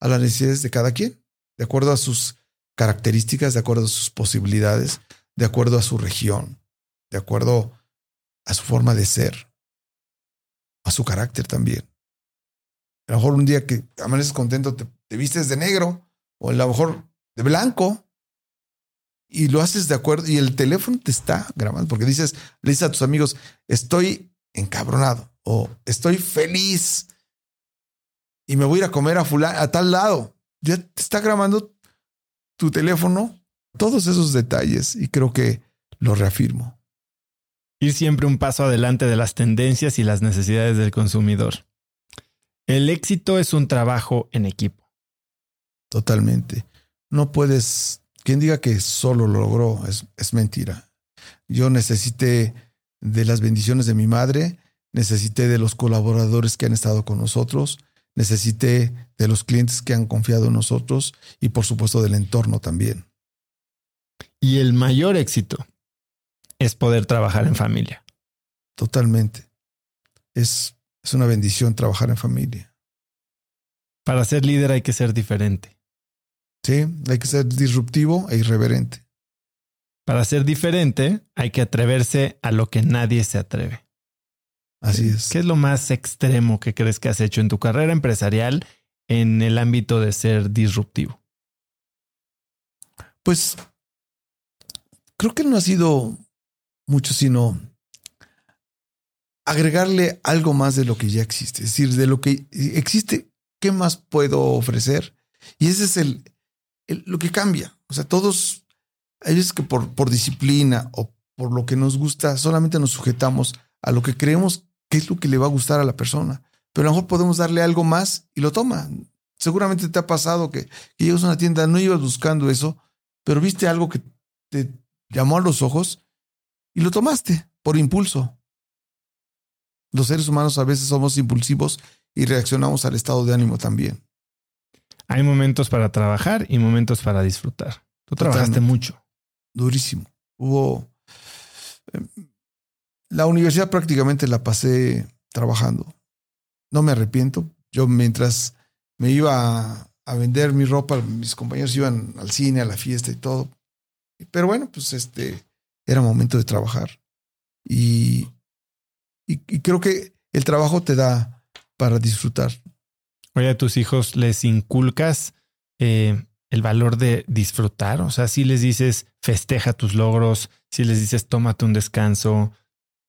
a las necesidades de cada quien, de acuerdo a sus características, de acuerdo a sus posibilidades, de acuerdo a su región, de acuerdo a su forma de ser, a su carácter también. A lo mejor un día que amaneces contento te, vistes de negro o a lo mejor de blanco y lo haces de acuerdo y el teléfono te está grabando porque dices, le dices a tus amigos, estoy encabronado o estoy feliz y me voy a ir a comer a fulano, a tal lado. Ya te está grabando tu teléfono todos esos detalles y creo que lo reafirmo. Ir siempre un paso adelante de las tendencias y las necesidades del consumidor. El éxito es un trabajo en equipo. Totalmente. No puedes, quien diga que solo lo logró es, es mentira. Yo necesité de las bendiciones de mi madre, necesité de los colaboradores que han estado con nosotros, necesité de los clientes que han confiado en nosotros y por supuesto del entorno también. Y el mayor éxito es poder trabajar en familia. Totalmente. Es, es una bendición trabajar en familia. Para ser líder hay que ser diferente. Sí, hay que ser disruptivo e irreverente. Para ser diferente hay que atreverse a lo que nadie se atreve. Así es. ¿Qué es lo más extremo que crees que has hecho en tu carrera empresarial en el ámbito de ser disruptivo? Pues creo que no ha sido mucho, sino agregarle algo más de lo que ya existe. Es decir, de lo que existe, ¿qué más puedo ofrecer? Y ese es el, lo que cambia. O sea, todos, veces que por, por disciplina o por lo que nos gusta, solamente nos sujetamos a lo que creemos que es lo que le va a gustar a la persona. Pero a lo mejor podemos darle algo más y lo toma. Seguramente te ha pasado que, que llegas a una tienda, no ibas buscando eso, pero viste algo que te llamó a los ojos y lo tomaste por impulso. Los seres humanos a veces somos impulsivos y reaccionamos al estado de ánimo también. Hay momentos para trabajar y momentos para disfrutar. Tú trabajaste mucho. Durísimo. Hubo... Em, la universidad prácticamente la pasé trabajando. No me arrepiento. Yo mientras me iba a vender mi ropa, mis compañeros iban al cine, a la fiesta y todo. Pero bueno, pues este era momento de trabajar. Y, y, creo que el trabajo te da para disfrutar. Oye, a tus hijos les inculcas eh, el valor de disfrutar. O sea, si les dices festeja tus logros, si les dices tómate un descanso.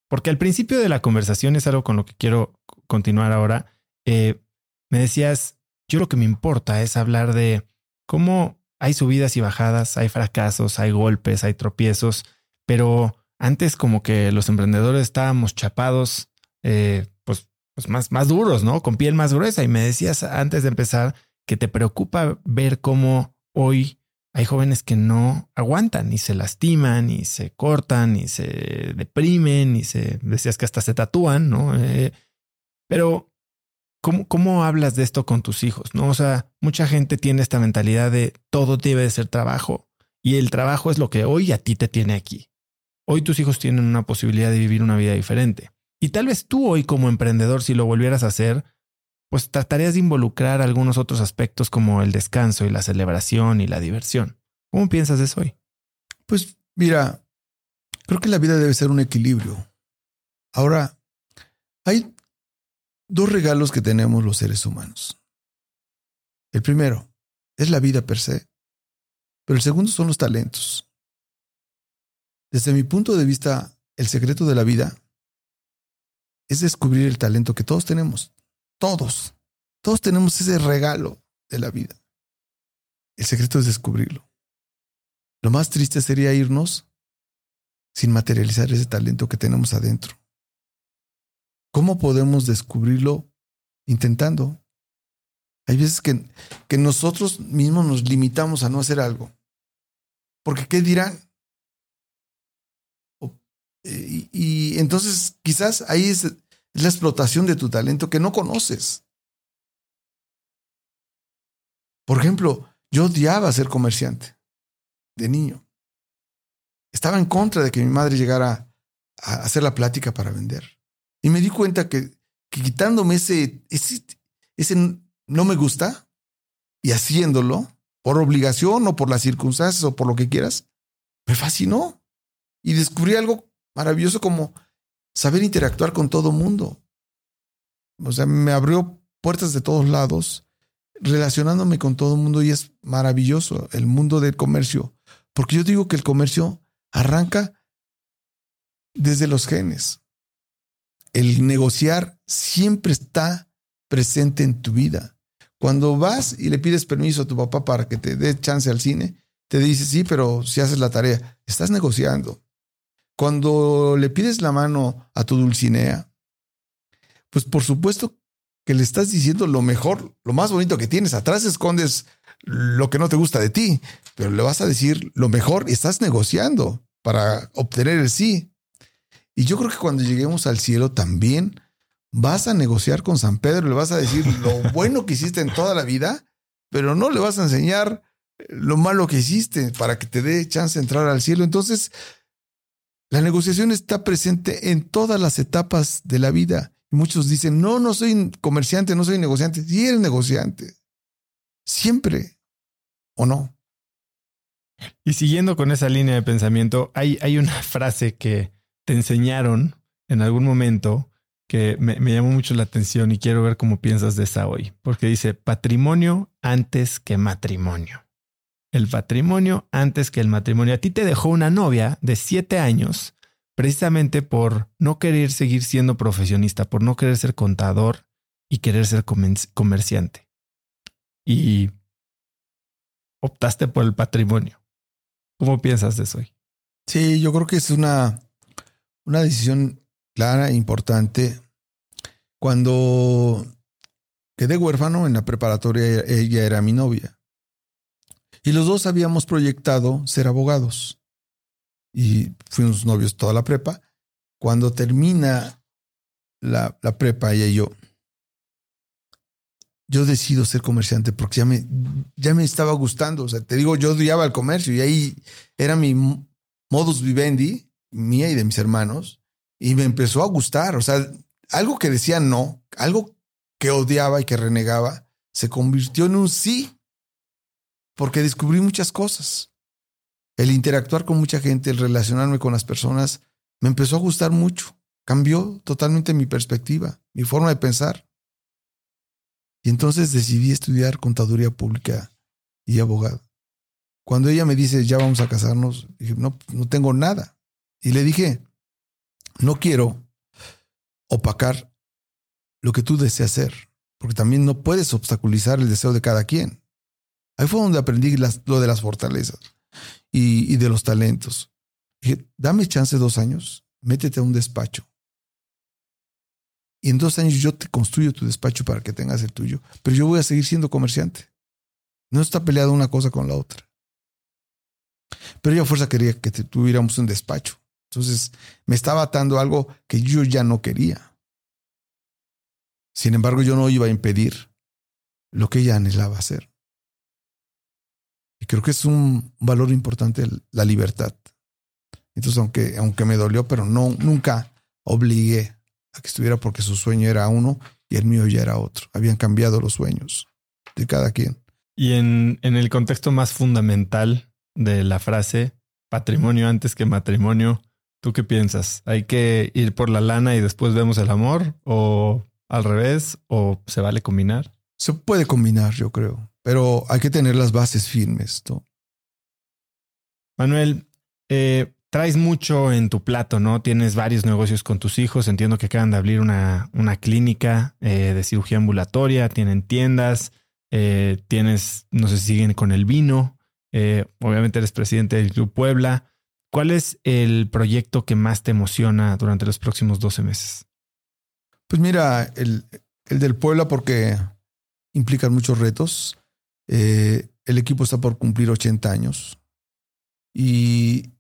Porque al principio de la conversación es algo con lo que quiero continuar ahora. Eh, me decías, yo lo que me importa es hablar de cómo hay subidas y bajadas, hay fracasos, hay golpes, hay tropiezos, pero antes como que los emprendedores estábamos chapados, eh, pues, pues más, más duros, ¿no? Con piel más gruesa. Y me decías antes de empezar que te preocupa ver cómo hoy hay jóvenes que no aguantan y se lastiman y se cortan y se deprimen y se decías que hasta se tatúan, ¿no? Eh, pero ¿cómo, ¿cómo hablas de esto con tus hijos? ¿No? O sea, mucha gente tiene esta mentalidad de todo debe de ser trabajo y el trabajo es lo que hoy a ti te tiene aquí. Hoy tus hijos tienen una posibilidad de vivir una vida diferente. Y tal vez tú hoy como emprendedor, si lo volvieras a hacer, pues tratarías de involucrar algunos otros aspectos como el descanso y la celebración y la diversión. ¿Cómo piensas eso hoy? Pues mira, creo que la vida debe ser un equilibrio. Ahora, hay dos regalos que tenemos los seres humanos. El primero es la vida per se, pero el segundo son los talentos. Desde mi punto de vista, el secreto de la vida es descubrir el talento que todos tenemos. Todos. Todos tenemos ese regalo de la vida. El secreto es descubrirlo. Lo más triste sería irnos sin materializar ese talento que tenemos adentro. ¿Cómo podemos descubrirlo? Intentando. Hay veces que, que nosotros mismos nos limitamos a no hacer algo. Porque ¿qué dirán? Y, y, entonces quizás ahí es la explotación de tu talento que no conoces. Por ejemplo, yo odiaba ser comerciante de niño. Estaba en contra de que mi madre llegara a hacer la plática para vender. Y me di cuenta que, quitándome ese, ese, ese no me gusta y haciéndolo por obligación o por las circunstancias o por lo que quieras, me fascinó. Y descubrí algo maravilloso como saber interactuar con todo mundo. O sea, me abrió puertas de todos lados, relacionándome con todo el mundo y es maravilloso el mundo del comercio, porque yo digo que el comercio arranca desde los genes. El negociar siempre está presente en tu vida. Cuando vas y le pides permiso a tu papá para que te dé chance al cine, te dice sí, pero si haces la tarea, estás negociando. Cuando le pides la mano a tu Dulcinea, pues por supuesto que le estás diciendo lo mejor, lo más bonito que tienes. Atrás escondes lo que no te gusta de ti, pero le vas a decir lo mejor y estás negociando para obtener el sí. Y yo creo que cuando lleguemos al cielo también vas a negociar con San Pedro, le vas a decir lo <laughs> bueno que hiciste en toda la vida, pero no le vas a enseñar lo malo que hiciste para que te dé chance de entrar al cielo. Entonces, la negociación está presente en todas las etapas de la vida. Y muchos dicen, no, no soy comerciante, no soy negociante. Sí eres negociante. Siempre. ¿O no? Y siguiendo con esa línea de pensamiento, hay, hay una <laughs> frase que te enseñaron en algún momento que me, llamó mucho la atención y quiero ver cómo piensas de esa hoy, porque dice patrimonio antes que matrimonio el patrimonio antes que el matrimonio. A ti te dejó una novia de siete años precisamente por no querer seguir siendo profesionista, por no querer ser contador y querer ser comerciante. Y optaste por el patrimonio. ¿Cómo piensas de eso hoy? Sí, yo creo que es una, una decisión clara e importante. Cuando quedé huérfano en la preparatoria, ella era mi novia. Y los dos habíamos proyectado ser abogados. Y fuimos novios toda la prepa. Cuando termina la, la prepa, ella y yo, yo decido ser comerciante porque ya me, ya me estaba gustando. O sea, te digo, yo odiaba el comercio y ahí era mi modus vivendi, mía y de mis hermanos, y me empezó a gustar. O sea, algo que decía no, algo que odiaba y que renegaba, se convirtió en un sí porque descubrí muchas cosas. El interactuar con mucha gente, el relacionarme con las personas, me empezó a gustar mucho. Cambió totalmente mi perspectiva, mi forma de pensar. Y entonces decidí estudiar contaduría pública y abogado. Cuando ella me dice, ya vamos a casarnos, dije, no, no tengo nada. Y le dije, no quiero opacar lo que tú deseas hacer, porque también no puedes obstaculizar el deseo de cada quien. Ahí fue donde aprendí lo de las fortalezas y, y de los talentos. Dije, dame chance dos años, métete a un despacho. Y en dos años yo te construyo tu despacho para que tengas el tuyo. Pero yo voy a seguir siendo comerciante. No está peleado una cosa con la otra. Pero ella a fuerza quería que tuviéramos un despacho. Entonces me estaba atando algo que yo ya no quería. Sin embargo, yo no iba a impedir lo que ella anhelaba hacer. Y creo que es un valor importante la libertad. Entonces, aunque, aunque me dolió, pero no, nunca obligué a que estuviera porque su sueño era uno y el mío ya era otro. Habían cambiado los sueños de cada quien. Y en, en el contexto más fundamental de la frase, patrimonio antes que matrimonio, ¿tú qué piensas? ¿Hay que ir por la lana y después vemos el amor? ¿O al revés? ¿O se vale combinar? Se puede combinar, yo creo, pero hay que tener las bases firmes. ¿no? Manuel, eh, traes mucho en tu plato, ¿no? Tienes varios negocios con tus hijos. Entiendo que acaban de abrir una, una clínica eh, de cirugía ambulatoria, tienen tiendas, eh, tienes, no sé si siguen con el vino. obviamente eres presidente del Club Puebla. ¿Cuál es el proyecto que más te emociona durante los próximos 12 meses? Pues mira, el, el del Puebla porque implican muchos retos. Eh, el equipo está por cumplir 80 años y,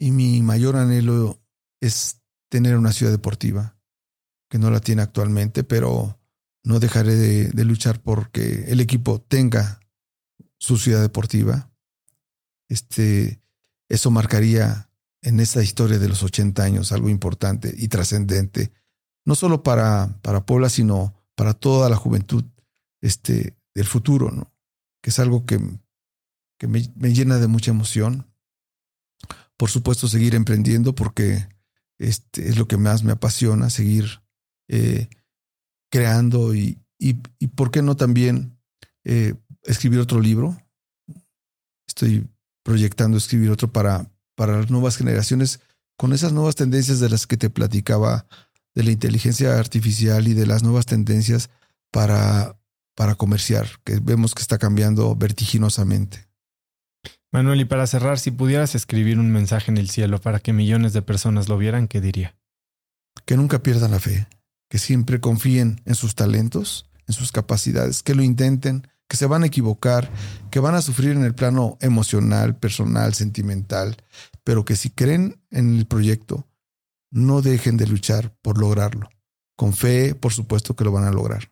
y mi mayor anhelo es tener una ciudad deportiva, que no la tiene actualmente, pero no dejaré de, de luchar porque el equipo tenga su ciudad deportiva. Este, eso marcaría en esta historia de los 80 años algo importante y trascendente, no solo para, para Puebla, sino para toda la juventud este, del futuro, ¿no? Que es algo que, que me, llena de mucha emoción. Por supuesto, seguir emprendiendo porque este, es lo que más me apasiona, seguir eh, creando y, y, y, ¿por qué no también eh, escribir otro libro? Estoy proyectando escribir otro para, para las nuevas generaciones con esas nuevas tendencias de las que te platicaba de la inteligencia artificial y de las nuevas tendencias para para comerciar, que vemos que está cambiando vertiginosamente. Manuel, y para cerrar, si pudieras escribir un mensaje en el cielo para que millones de personas lo vieran, ¿qué diría? Que nunca pierdan la fe, que siempre confíen en sus talentos, en sus capacidades, que lo intenten, que se van a equivocar, que van a sufrir en el plano emocional, personal, sentimental, pero que si creen en el proyecto, no dejen de luchar por lograrlo. Con fe, por supuesto que lo van a lograr.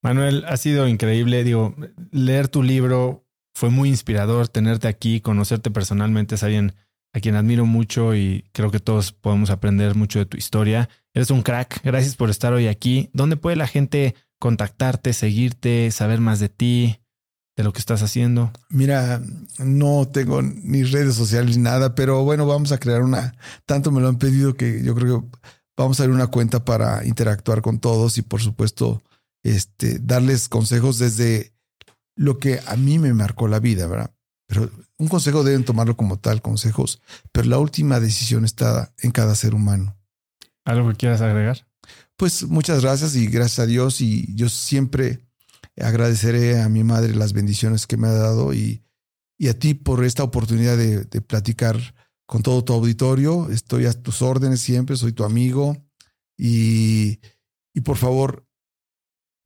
Manuel, ha sido increíble. Digo, leer tu libro fue muy inspirador. Tenerte aquí, conocerte personalmente es alguien a quien admiro mucho y creo que todos podemos aprender mucho de tu historia. Eres un crack. Gracias por estar hoy aquí. ¿Dónde puede la gente contactarte, seguirte, saber más de ti, de lo que estás haciendo? Mira, no tengo ni redes sociales ni nada, pero bueno, vamos a crear una. Tanto me lo han pedido que yo creo que vamos a abrir una cuenta para interactuar con todos y por supuesto este, darles consejos desde lo que a mí me marcó la vida, ¿verdad? Pero un consejo deben tomarlo como tal, consejos, pero la última decisión está en cada ser humano. ¿Algo que quieras agregar? Pues muchas gracias y gracias a Dios y yo siempre agradeceré a mi madre las bendiciones que me ha dado y, y a ti por esta oportunidad de, de platicar con todo tu auditorio. Estoy a tus órdenes siempre, soy tu amigo y, y por favor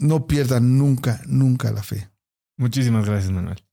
no pierdan nunca, nunca la fe. Muchísimas gracias, Manuel.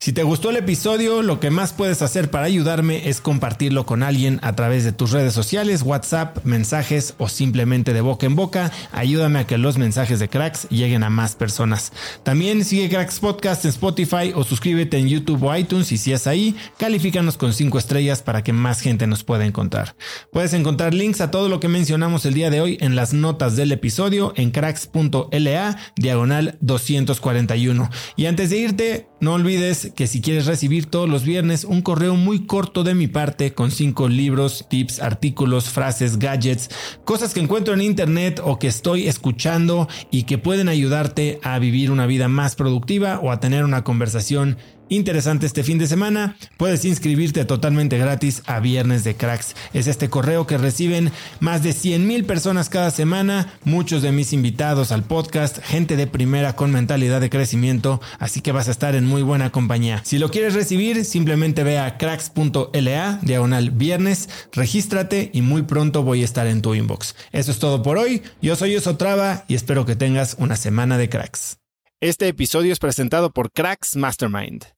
Si te gustó el episodio, lo que más puedes hacer para ayudarme es compartirlo con alguien a través de tus redes sociales, WhatsApp, mensajes o simplemente de boca en boca. Ayúdame a que los mensajes de Cracks lleguen a más personas. También sigue Cracks Podcast en Spotify o suscríbete en YouTube o iTunes y si es ahí, califícanos con 5 estrellas para que más gente nos pueda encontrar. Puedes encontrar links a todo lo que mencionamos el día de hoy en las notas del episodio en cracks.la diagonal 241. Y antes de irte, no olvides que si quieres recibir todos los viernes un correo muy corto de mi parte con cinco libros, tips, artículos, frases, gadgets, cosas que encuentro en internet o que estoy escuchando y que pueden ayudarte a vivir una vida más productiva o a tener una conversación interesante este fin de semana, puedes inscribirte totalmente gratis a Viernes de Cracks. Es este correo que reciben más de 100 mil personas cada semana, muchos de mis invitados al podcast, gente de primera con mentalidad de crecimiento, así que vas a estar en muy buena compañía. Si lo quieres recibir, simplemente ve a cracks.la, diagonal viernes, regístrate y muy pronto voy a estar en tu inbox. Eso es todo por hoy, yo soy Osotrava y espero que tengas una semana de cracks. Este episodio es presentado por Cracks Mastermind.